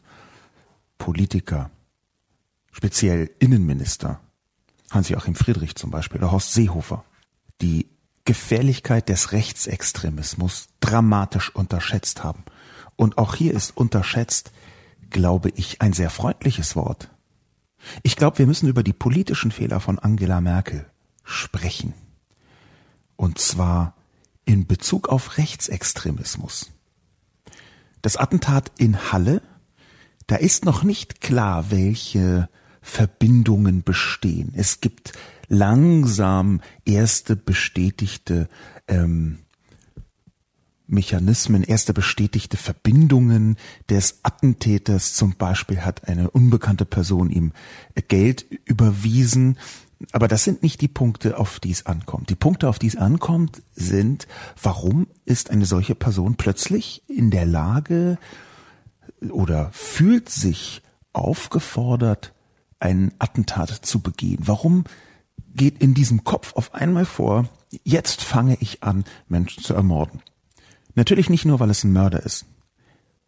Politiker speziell Innenminister, Hans-Joachim Friedrich zum Beispiel oder Horst Seehofer, die Gefährlichkeit des Rechtsextremismus dramatisch unterschätzt haben. Und auch hier ist unterschätzt, glaube ich, ein sehr freundliches Wort. Ich glaube, wir müssen über die politischen Fehler von Angela Merkel sprechen. Und zwar in Bezug auf Rechtsextremismus. Das Attentat in Halle, da ist noch nicht klar, welche Verbindungen bestehen. Es gibt langsam erste bestätigte ähm, Mechanismen, erste bestätigte Verbindungen des Attentäters. Zum Beispiel hat eine unbekannte Person ihm Geld überwiesen. Aber das sind nicht die Punkte, auf die es ankommt. Die Punkte, auf die es ankommt, sind, warum ist eine solche Person plötzlich in der Lage oder fühlt sich aufgefordert, ein Attentat zu begehen? Warum geht in diesem Kopf auf einmal vor, jetzt fange ich an, Menschen zu ermorden? Natürlich nicht nur, weil es ein Mörder ist,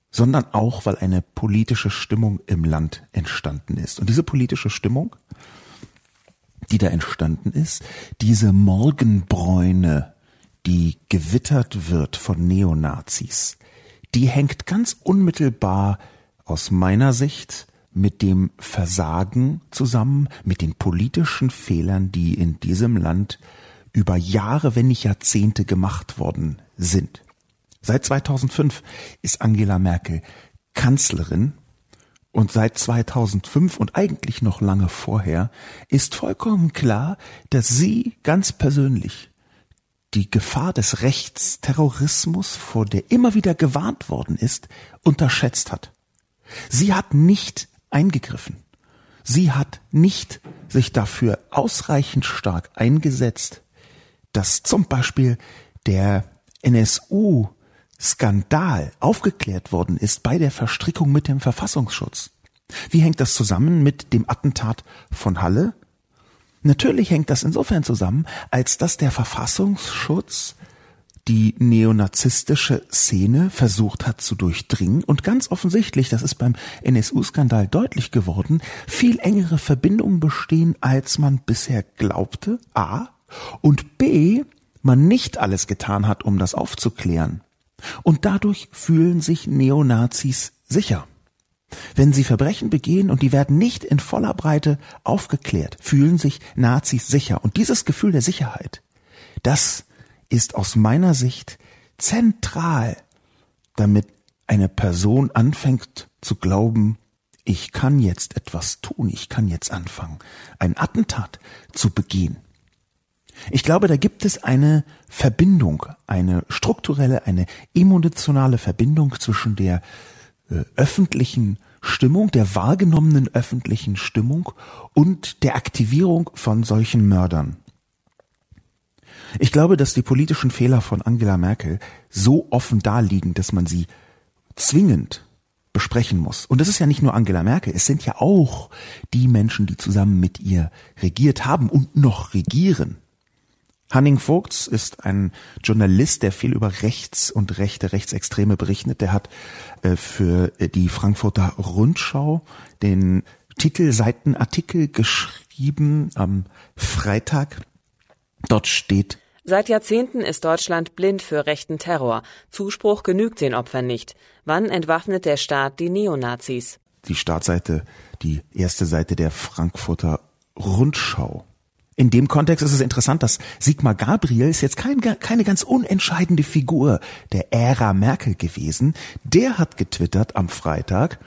sondern auch, weil eine politische Stimmung im Land entstanden ist. Und diese politische Stimmung, die da entstanden ist, diese Morgenbräune, die gewittert wird von Neonazis, die hängt ganz unmittelbar aus meiner Sicht mit dem Versagen zusammen, mit den politischen Fehlern, die in diesem Land über Jahre, wenn nicht Jahrzehnte gemacht worden sind. Seit 2005 ist Angela Merkel Kanzlerin und seit 2005 und eigentlich noch lange vorher ist vollkommen klar, dass sie ganz persönlich die Gefahr des Rechtsterrorismus, vor der immer wieder gewarnt worden ist, unterschätzt hat. Sie hat nicht eingegriffen. Sie hat nicht sich dafür ausreichend stark eingesetzt, dass zum Beispiel der NSU Skandal aufgeklärt worden ist bei der Verstrickung mit dem Verfassungsschutz. Wie hängt das zusammen mit dem Attentat von Halle? Natürlich hängt das insofern zusammen, als dass der Verfassungsschutz die neonazistische Szene versucht hat zu durchdringen und ganz offensichtlich, das ist beim NSU-Skandal deutlich geworden, viel engere Verbindungen bestehen, als man bisher glaubte, a, und b, man nicht alles getan hat, um das aufzuklären. Und dadurch fühlen sich Neonazis sicher. Wenn sie Verbrechen begehen und die werden nicht in voller Breite aufgeklärt, fühlen sich Nazis sicher. Und dieses Gefühl der Sicherheit, das ist aus meiner Sicht zentral, damit eine Person anfängt zu glauben, ich kann jetzt etwas tun, ich kann jetzt anfangen, ein Attentat zu begehen. Ich glaube, da gibt es eine Verbindung, eine strukturelle, eine emotionale Verbindung zwischen der äh, öffentlichen Stimmung, der wahrgenommenen öffentlichen Stimmung und der Aktivierung von solchen Mördern. Ich glaube, dass die politischen Fehler von Angela Merkel so offen daliegen, dass man sie zwingend besprechen muss. Und es ist ja nicht nur Angela Merkel, es sind ja auch die Menschen, die zusammen mit ihr regiert haben und noch regieren. Hanning Vogts ist ein Journalist, der viel über Rechts und rechte Rechtsextreme berichtet. Der hat äh, für die Frankfurter Rundschau den Titelseitenartikel geschrieben am Freitag. Dort steht Seit Jahrzehnten ist Deutschland blind für rechten Terror. Zuspruch genügt den Opfern nicht. Wann entwaffnet der Staat die Neonazis? Die Startseite, die erste Seite der Frankfurter Rundschau in dem Kontext ist es interessant, dass Sigmar Gabriel ist jetzt kein, keine ganz unentscheidende Figur der Ära Merkel gewesen. Der hat getwittert am Freitag,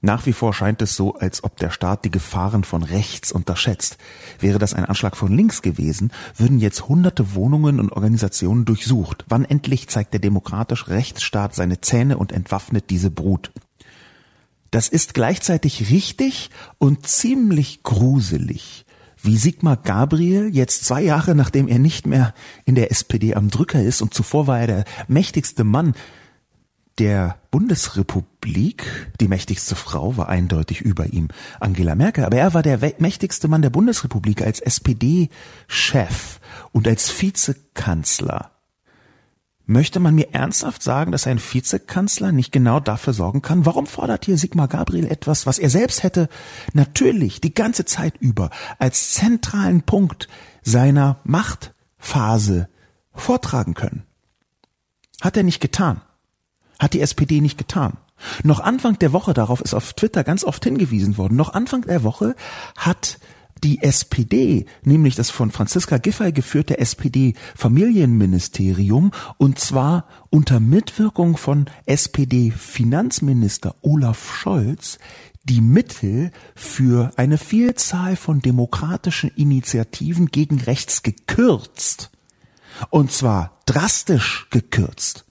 Nach wie vor scheint es so, als ob der Staat die Gefahren von rechts unterschätzt. Wäre das ein Anschlag von links gewesen, würden jetzt hunderte Wohnungen und Organisationen durchsucht. Wann endlich zeigt der demokratische Rechtsstaat seine Zähne und entwaffnet diese Brut? Das ist gleichzeitig richtig und ziemlich gruselig, wie Sigmar Gabriel jetzt zwei Jahre nachdem er nicht mehr in der SPD am Drücker ist und zuvor war er der mächtigste Mann der Bundesrepublik, die mächtigste Frau war eindeutig über ihm Angela Merkel, aber er war der mächtigste Mann der Bundesrepublik als SPD-Chef und als Vizekanzler. Möchte man mir ernsthaft sagen, dass ein Vizekanzler nicht genau dafür sorgen kann? Warum fordert hier Sigmar Gabriel etwas, was er selbst hätte natürlich die ganze Zeit über als zentralen Punkt seiner Machtphase vortragen können? Hat er nicht getan. Hat die SPD nicht getan. Noch Anfang der Woche, darauf ist auf Twitter ganz oft hingewiesen worden, noch Anfang der Woche hat die SPD, nämlich das von Franziska Giffey geführte SPD-Familienministerium, und zwar unter Mitwirkung von SPD-Finanzminister Olaf Scholz, die Mittel für eine Vielzahl von demokratischen Initiativen gegen rechts gekürzt. Und zwar drastisch gekürzt.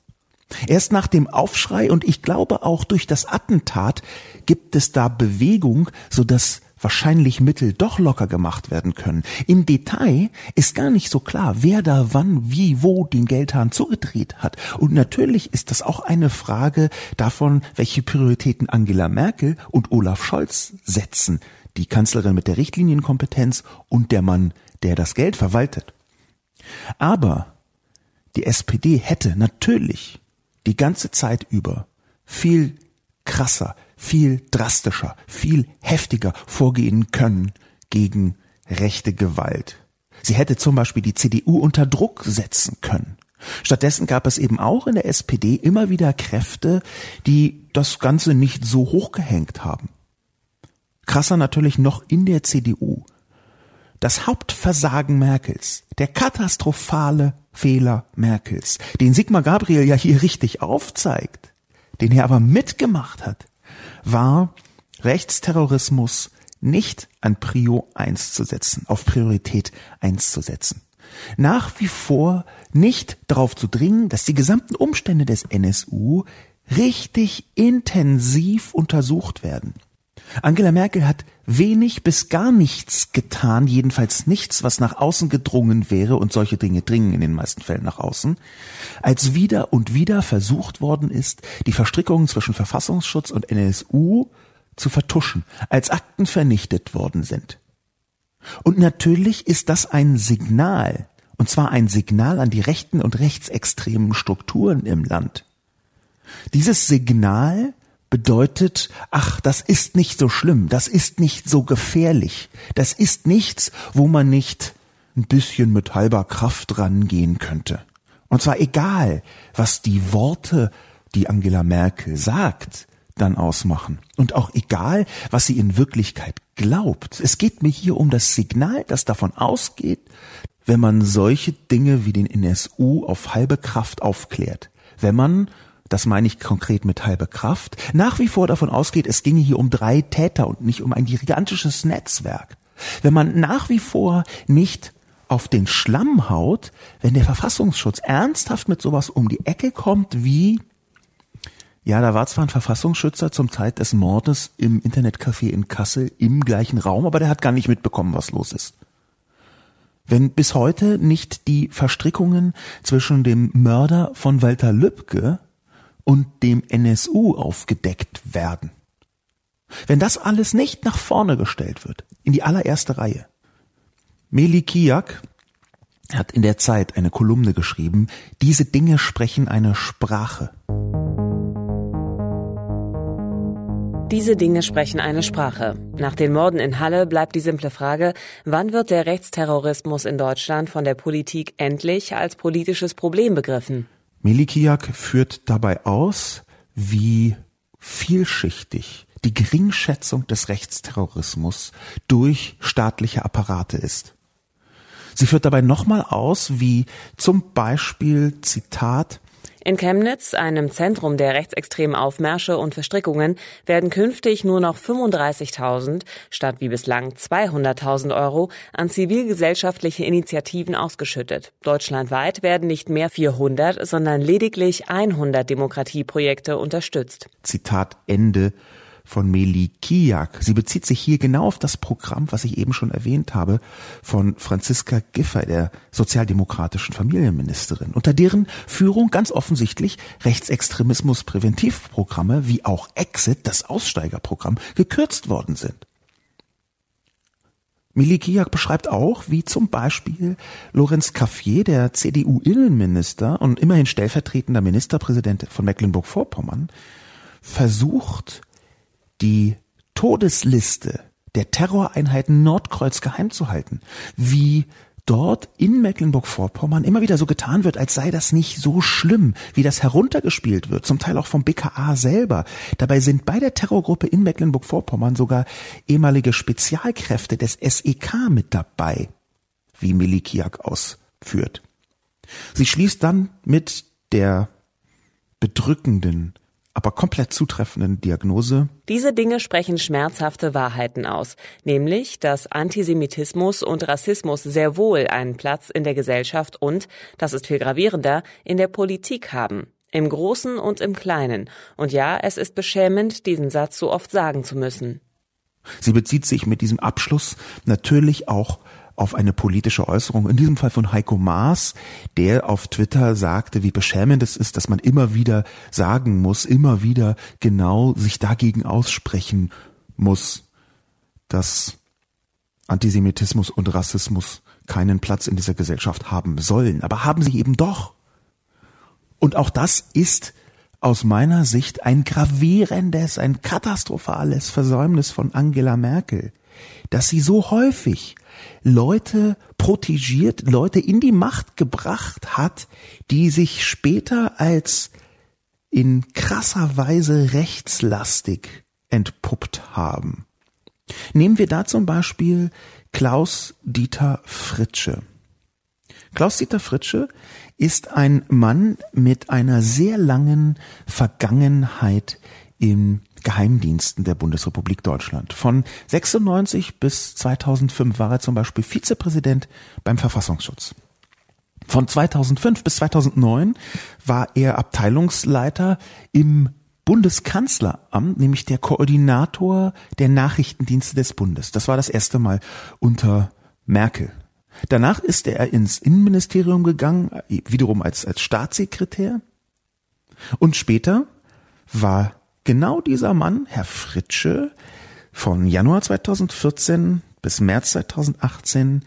Erst nach dem Aufschrei und ich glaube auch durch das Attentat gibt es da Bewegung, so dass wahrscheinlich Mittel doch locker gemacht werden können. Im Detail ist gar nicht so klar, wer da wann, wie, wo den Geldhahn zugedreht hat. Und natürlich ist das auch eine Frage davon, welche Prioritäten Angela Merkel und Olaf Scholz setzen. Die Kanzlerin mit der Richtlinienkompetenz und der Mann, der das Geld verwaltet. Aber die SPD hätte natürlich die ganze Zeit über viel krasser, viel drastischer, viel heftiger vorgehen können gegen rechte Gewalt. Sie hätte zum Beispiel die CDU unter Druck setzen können. Stattdessen gab es eben auch in der SPD immer wieder Kräfte, die das Ganze nicht so hochgehängt haben. Krasser natürlich noch in der CDU. Das Hauptversagen Merkels, der katastrophale Fehler Merkels, den Sigmar Gabriel ja hier richtig aufzeigt, den er aber mitgemacht hat, war Rechtsterrorismus nicht an Prio 1 zu setzen, auf Priorität 1 zu setzen. Nach wie vor nicht darauf zu dringen, dass die gesamten Umstände des NSU richtig intensiv untersucht werden. Angela Merkel hat wenig bis gar nichts getan, jedenfalls nichts, was nach außen gedrungen wäre, und solche Dinge dringen in den meisten Fällen nach außen, als wieder und wieder versucht worden ist, die Verstrickungen zwischen Verfassungsschutz und NSU zu vertuschen, als Akten vernichtet worden sind. Und natürlich ist das ein Signal, und zwar ein Signal an die rechten und rechtsextremen Strukturen im Land. Dieses Signal bedeutet, ach, das ist nicht so schlimm, das ist nicht so gefährlich, das ist nichts, wo man nicht ein bisschen mit halber Kraft rangehen könnte. Und zwar egal, was die Worte, die Angela Merkel sagt, dann ausmachen. Und auch egal, was sie in Wirklichkeit glaubt. Es geht mir hier um das Signal, das davon ausgeht, wenn man solche Dinge wie den NSU auf halbe Kraft aufklärt. Wenn man das meine ich konkret mit halber Kraft, nach wie vor davon ausgeht, es ginge hier um drei Täter und nicht um ein gigantisches Netzwerk. Wenn man nach wie vor nicht auf den Schlamm haut, wenn der Verfassungsschutz ernsthaft mit sowas um die Ecke kommt wie, ja, da war zwar ein Verfassungsschützer zum Zeit des Mordes im Internetcafé in Kassel im gleichen Raum, aber der hat gar nicht mitbekommen, was los ist. Wenn bis heute nicht die Verstrickungen zwischen dem Mörder von Walter Lübcke und dem NSU aufgedeckt werden. Wenn das alles nicht nach vorne gestellt wird, in die allererste Reihe. Meli Kiak hat in der Zeit eine Kolumne geschrieben, diese Dinge sprechen eine Sprache. Diese Dinge sprechen eine Sprache. Nach den Morden in Halle bleibt die simple Frage, wann wird der Rechtsterrorismus in Deutschland von der Politik endlich als politisches Problem begriffen? Melikiak führt dabei aus, wie vielschichtig die Geringschätzung des Rechtsterrorismus durch staatliche Apparate ist. Sie führt dabei nochmal aus, wie zum Beispiel, Zitat, In Chemnitz, einem Zentrum der rechtsextremen Aufmärsche und Verstrickungen, werden künftig nur noch 35.000 statt wie bislang 200.000 Euro an zivilgesellschaftliche Initiativen ausgeschüttet. Deutschlandweit werden nicht mehr 400, sondern lediglich 100 Demokratieprojekte unterstützt. Zitat Ende von Meli Kiak. Sie bezieht sich hier genau auf das Programm, was ich eben schon erwähnt habe, von Franziska Giffey, der sozialdemokratischen Familienministerin, unter deren Führung ganz offensichtlich Rechtsextremismus-Präventivprogramme wie auch Exit, das Aussteigerprogramm, gekürzt worden sind. Milikiak beschreibt auch, wie zum Beispiel Lorenz Caffier, der CDU-Innenminister und immerhin stellvertretender Ministerpräsident von Mecklenburg-Vorpommern, versucht, die Todesliste der Terroreinheiten Nordkreuz geheim zu halten, wie dort in Mecklenburg-Vorpommern immer wieder so getan wird, als sei das nicht so schlimm, wie das heruntergespielt wird, zum Teil auch vom BKA selber. Dabei sind bei der Terrorgruppe in Mecklenburg-Vorpommern sogar ehemalige Spezialkräfte des SEK mit dabei, wie Milikiak ausführt. Sie schließt dann mit der bedrückenden aber komplett zutreffenden Diagnose. Diese Dinge sprechen schmerzhafte Wahrheiten aus, nämlich, dass Antisemitismus und Rassismus sehr wohl einen Platz in der Gesellschaft und, das ist viel gravierender, in der Politik haben. Im Großen und im Kleinen. Und ja, es ist beschämend, diesen Satz so oft sagen zu müssen. Sie bezieht sich mit diesem Abschluss natürlich auch auf eine politische Äußerung, in diesem Fall von Heiko Maas, der auf Twitter sagte, wie beschämend es ist, dass man immer wieder sagen muss, immer wieder genau sich dagegen aussprechen muss, dass Antisemitismus und Rassismus keinen Platz in dieser Gesellschaft haben sollen. Aber haben sie eben doch. Und auch das ist aus meiner Sicht ein gravierendes, ein katastrophales Versäumnis von Angela Merkel, dass sie so häufig Leute protegiert, Leute in die Macht gebracht hat, die sich später als in krasser Weise rechtslastig entpuppt haben. Nehmen wir da zum Beispiel Klaus Dieter Fritsche. Klaus Dieter Fritsche ist ein Mann mit einer sehr langen Vergangenheit im Geheimdiensten der Bundesrepublik Deutschland. Von 96 bis 2005 war er zum Beispiel Vizepräsident beim Verfassungsschutz. Von 2005 bis 2009 war er Abteilungsleiter im Bundeskanzleramt, nämlich der Koordinator der Nachrichtendienste des Bundes. Das war das erste Mal unter Merkel. Danach ist er ins Innenministerium gegangen, wiederum als, als Staatssekretär. Und später war genau dieser Mann, Herr Fritsche, von Januar 2014 bis März 2018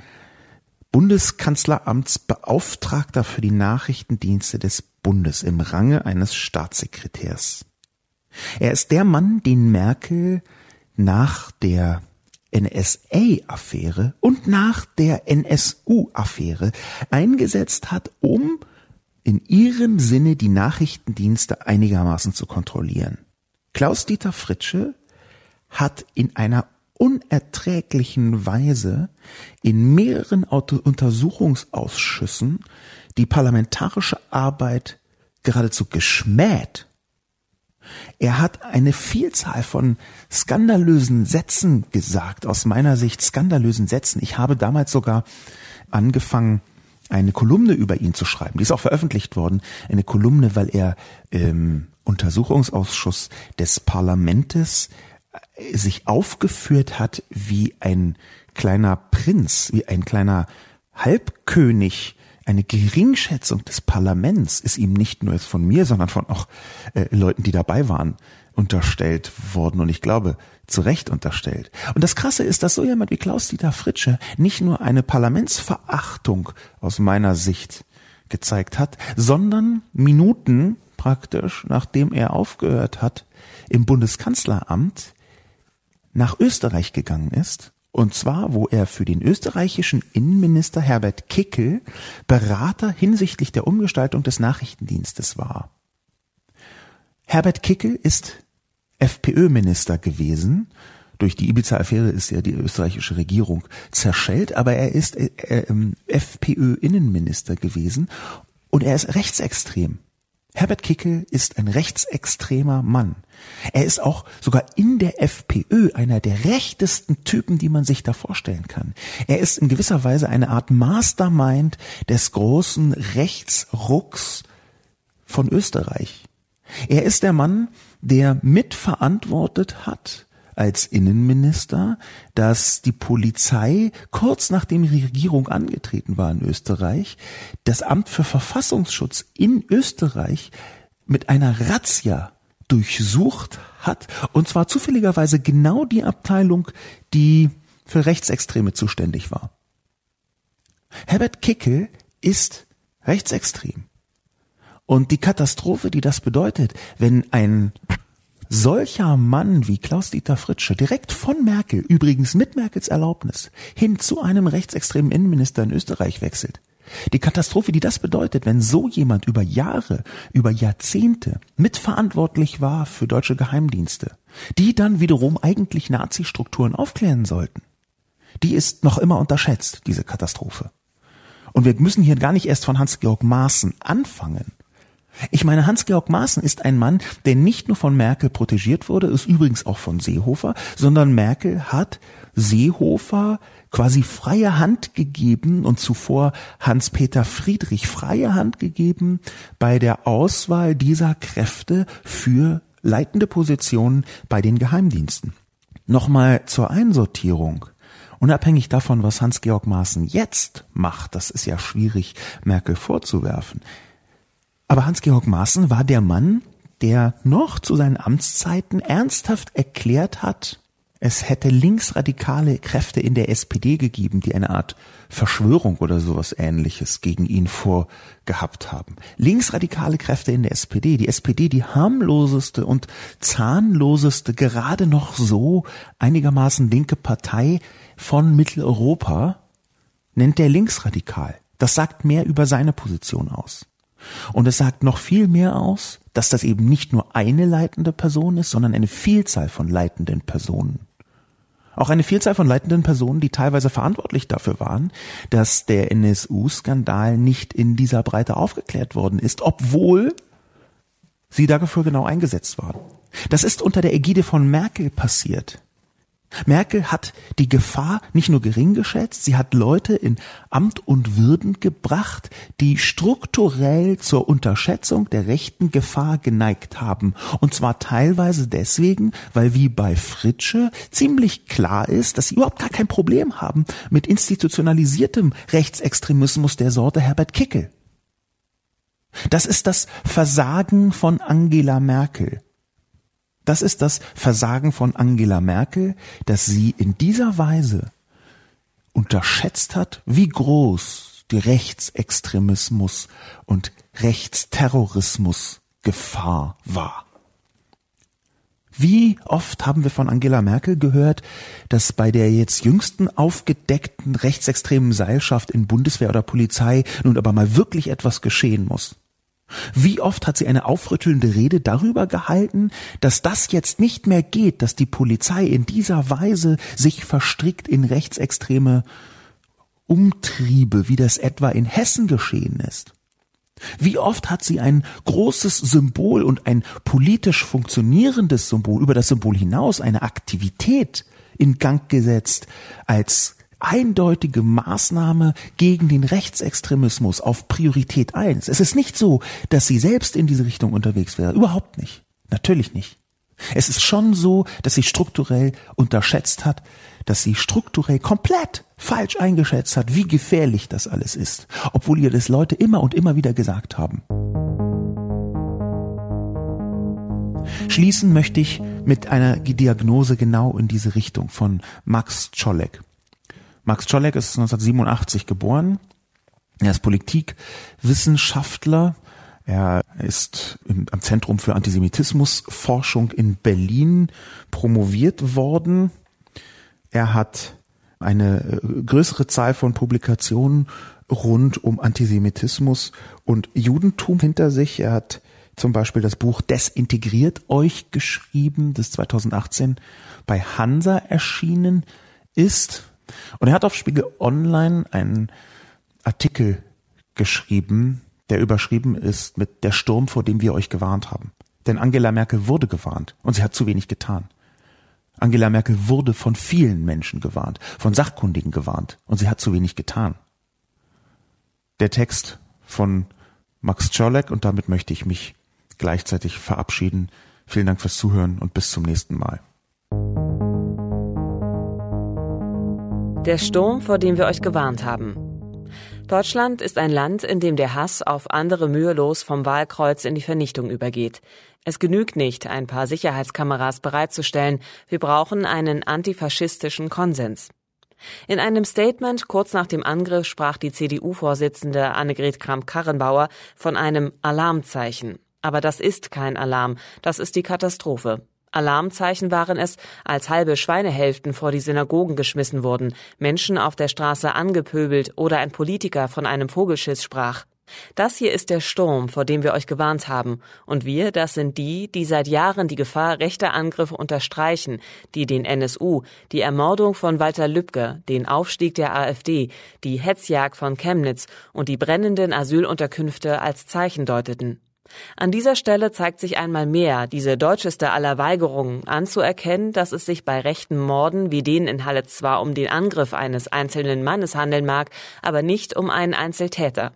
Bundeskanzleramtsbeauftragter für die Nachrichtendienste des Bundes im Range eines Staatssekretärs. Er ist der Mann, den Merkel nach der NSA-Affäre und nach der NSU-Affäre eingesetzt hat, um in ihrem Sinne die Nachrichtendienste einigermaßen zu kontrollieren. Klaus-Dieter Fritsche hat in einer unerträglichen Weise in mehreren Untersuchungsausschüssen die parlamentarische Arbeit geradezu geschmäht. Er hat eine Vielzahl von skandalösen Sätzen gesagt, aus meiner Sicht skandalösen Sätzen. Ich habe damals sogar angefangen, eine Kolumne über ihn zu schreiben. Die ist auch veröffentlicht worden. Eine Kolumne, weil er ähm, Untersuchungsausschuss des Parlamentes äh, sich aufgeführt hat wie ein kleiner Prinz, wie ein kleiner Halbkönig, eine Geringschätzung des Parlaments ist ihm nicht nur jetzt von mir, sondern von auch äh, Leuten, die dabei waren, unterstellt worden und ich glaube, zu Recht unterstellt. Und das Krasse ist, dass so jemand wie Klaus-Dieter Fritsche nicht nur eine Parlamentsverachtung aus meiner Sicht gezeigt hat, sondern Minuten praktisch, nachdem er aufgehört hat, im Bundeskanzleramt nach Österreich gegangen ist. Und zwar, wo er für den österreichischen Innenminister Herbert Kickel Berater hinsichtlich der Umgestaltung des Nachrichtendienstes war. Herbert Kickel ist FPÖ-Minister gewesen. Durch die Ibiza-Affäre ist ja die österreichische Regierung zerschellt, aber er ist äh, äh, FPÖ-Innenminister gewesen und er ist rechtsextrem. Herbert Kickel ist ein rechtsextremer Mann. Er ist auch sogar in der FPÖ einer der rechtesten Typen, die man sich da vorstellen kann. Er ist in gewisser Weise eine Art Mastermind des großen Rechtsrucks von Österreich. Er ist der Mann, der mitverantwortet hat, als Innenminister, dass die Polizei kurz nachdem die Regierung angetreten war in Österreich, das Amt für Verfassungsschutz in Österreich mit einer Razzia durchsucht hat, und zwar zufälligerweise genau die Abteilung, die für Rechtsextreme zuständig war. Herbert Kickel ist rechtsextrem. Und die Katastrophe, die das bedeutet, wenn ein solcher Mann wie Klaus-Dieter Fritsche direkt von Merkel, übrigens mit Merkels Erlaubnis, hin zu einem rechtsextremen Innenminister in Österreich wechselt. Die Katastrophe, die das bedeutet, wenn so jemand über Jahre, über Jahrzehnte mitverantwortlich war für deutsche Geheimdienste, die dann wiederum eigentlich Nazi-Strukturen aufklären sollten, die ist noch immer unterschätzt, diese Katastrophe. Und wir müssen hier gar nicht erst von Hans-Georg Maaßen anfangen, ich meine, Hans-Georg Maaßen ist ein Mann, der nicht nur von Merkel protegiert wurde, ist übrigens auch von Seehofer, sondern Merkel hat Seehofer quasi freie Hand gegeben und zuvor Hans-Peter Friedrich freie Hand gegeben bei der Auswahl dieser Kräfte für leitende Positionen bei den Geheimdiensten. Nochmal zur Einsortierung. Unabhängig davon, was Hans-Georg Maaßen jetzt macht, das ist ja schwierig Merkel vorzuwerfen. Aber Hans-Georg Maaßen war der Mann, der noch zu seinen Amtszeiten ernsthaft erklärt hat, es hätte linksradikale Kräfte in der SPD gegeben, die eine Art Verschwörung oder sowas ähnliches gegen ihn vorgehabt haben. Linksradikale Kräfte in der SPD, die SPD, die harmloseste und zahnloseste, gerade noch so einigermaßen linke Partei von Mitteleuropa, nennt er linksradikal. Das sagt mehr über seine Position aus. Und es sagt noch viel mehr aus, dass das eben nicht nur eine leitende Person ist, sondern eine Vielzahl von leitenden Personen. Auch eine Vielzahl von leitenden Personen, die teilweise verantwortlich dafür waren, dass der NSU-Skandal nicht in dieser Breite aufgeklärt worden ist, obwohl sie dafür genau eingesetzt waren. Das ist unter der Ägide von Merkel passiert. Merkel hat die Gefahr nicht nur gering geschätzt, sie hat Leute in Amt und Würden gebracht, die strukturell zur Unterschätzung der rechten Gefahr geneigt haben. Und zwar teilweise deswegen, weil wie bei Fritsche ziemlich klar ist, dass sie überhaupt gar kein Problem haben mit institutionalisiertem Rechtsextremismus der Sorte Herbert Kickel. Das ist das Versagen von Angela Merkel. Das ist das Versagen von Angela Merkel, dass sie in dieser Weise unterschätzt hat, wie groß die Rechtsextremismus und Rechtsterrorismus Gefahr war. Wie oft haben wir von Angela Merkel gehört, dass bei der jetzt jüngsten aufgedeckten rechtsextremen Seilschaft in Bundeswehr oder Polizei nun aber mal wirklich etwas geschehen muss? Wie oft hat sie eine aufrüttelnde Rede darüber gehalten, dass das jetzt nicht mehr geht, dass die Polizei in dieser Weise sich verstrickt in rechtsextreme Umtriebe, wie das etwa in Hessen geschehen ist. Wie oft hat sie ein großes Symbol und ein politisch funktionierendes Symbol über das Symbol hinaus eine Aktivität in Gang gesetzt als eindeutige Maßnahme gegen den Rechtsextremismus auf Priorität eins. Es ist nicht so, dass sie selbst in diese Richtung unterwegs wäre. Überhaupt nicht. Natürlich nicht. Es ist schon so, dass sie strukturell unterschätzt hat, dass sie strukturell komplett falsch eingeschätzt hat, wie gefährlich das alles ist, obwohl ihr das Leute immer und immer wieder gesagt haben. Schließen möchte ich mit einer Diagnose genau in diese Richtung von Max Czolek. Max Czolek ist 1987 geboren. Er ist Politikwissenschaftler. Er ist im, am Zentrum für Antisemitismusforschung in Berlin promoviert worden. Er hat eine äh, größere Zahl von Publikationen rund um Antisemitismus und Judentum hinter sich. Er hat zum Beispiel das Buch Desintegriert euch geschrieben, das 2018 bei Hansa erschienen ist. Und er hat auf Spiegel Online einen Artikel geschrieben, der überschrieben ist mit der Sturm, vor dem wir euch gewarnt haben. Denn Angela Merkel wurde gewarnt und sie hat zu wenig getan. Angela Merkel wurde von vielen Menschen gewarnt, von Sachkundigen gewarnt und sie hat zu wenig getan. Der Text von Max Czolek und damit möchte ich mich gleichzeitig verabschieden. Vielen Dank fürs Zuhören und bis zum nächsten Mal. Der Sturm, vor dem wir euch gewarnt haben. Deutschland ist ein Land, in dem der Hass auf andere mühelos vom Wahlkreuz in die Vernichtung übergeht. Es genügt nicht, ein paar Sicherheitskameras bereitzustellen. Wir brauchen einen antifaschistischen Konsens. In einem Statement kurz nach dem Angriff sprach die CDU-Vorsitzende Annegret Kramp-Karrenbauer von einem Alarmzeichen. Aber das ist kein Alarm, das ist die Katastrophe. Alarmzeichen waren es, als halbe Schweinehälften vor die Synagogen geschmissen wurden, Menschen auf der Straße angepöbelt oder ein Politiker von einem Vogelschiss sprach. Das hier ist der Sturm, vor dem wir euch gewarnt haben. Und wir, das sind die, die seit Jahren die Gefahr rechter Angriffe unterstreichen, die den NSU, die Ermordung von Walter Lübcke, den Aufstieg der AfD, die Hetzjagd von Chemnitz und die brennenden Asylunterkünfte als Zeichen deuteten. An dieser Stelle zeigt sich einmal mehr diese deutscheste aller Weigerungen anzuerkennen, dass es sich bei rechten Morden wie denen in Halle zwar um den Angriff eines einzelnen Mannes handeln mag, aber nicht um einen Einzeltäter.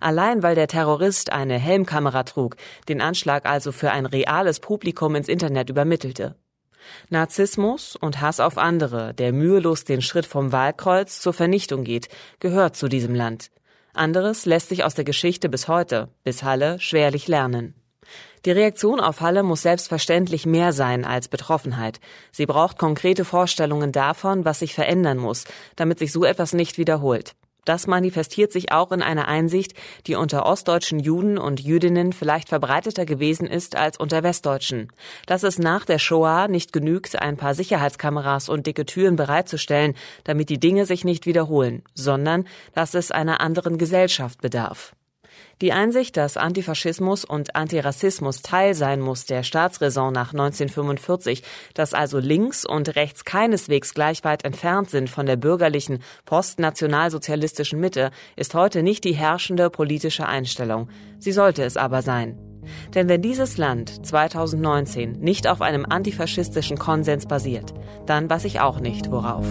Allein weil der Terrorist eine Helmkamera trug, den Anschlag also für ein reales Publikum ins Internet übermittelte. Narzissmus und Hass auf andere, der mühelos den Schritt vom Wahlkreuz zur Vernichtung geht, gehört zu diesem Land. Anderes lässt sich aus der Geschichte bis heute, bis Halle, schwerlich lernen. Die Reaktion auf Halle muss selbstverständlich mehr sein als Betroffenheit. Sie braucht konkrete Vorstellungen davon, was sich verändern muss, damit sich so etwas nicht wiederholt. Das manifestiert sich auch in einer Einsicht, die unter ostdeutschen Juden und Jüdinnen vielleicht verbreiteter gewesen ist als unter Westdeutschen. Dass es nach der Shoah nicht genügt, ein paar Sicherheitskameras und dicke Türen bereitzustellen, damit die Dinge sich nicht wiederholen, sondern dass es einer anderen Gesellschaft bedarf. Die Einsicht, dass Antifaschismus und Antirassismus Teil sein muss der Staatsräson nach 1945, dass also links und rechts keineswegs gleich weit entfernt sind von der bürgerlichen, postnationalsozialistischen Mitte, ist heute nicht die herrschende politische Einstellung. Sie sollte es aber sein. Denn wenn dieses Land 2019 nicht auf einem antifaschistischen Konsens basiert, dann weiß ich auch nicht worauf.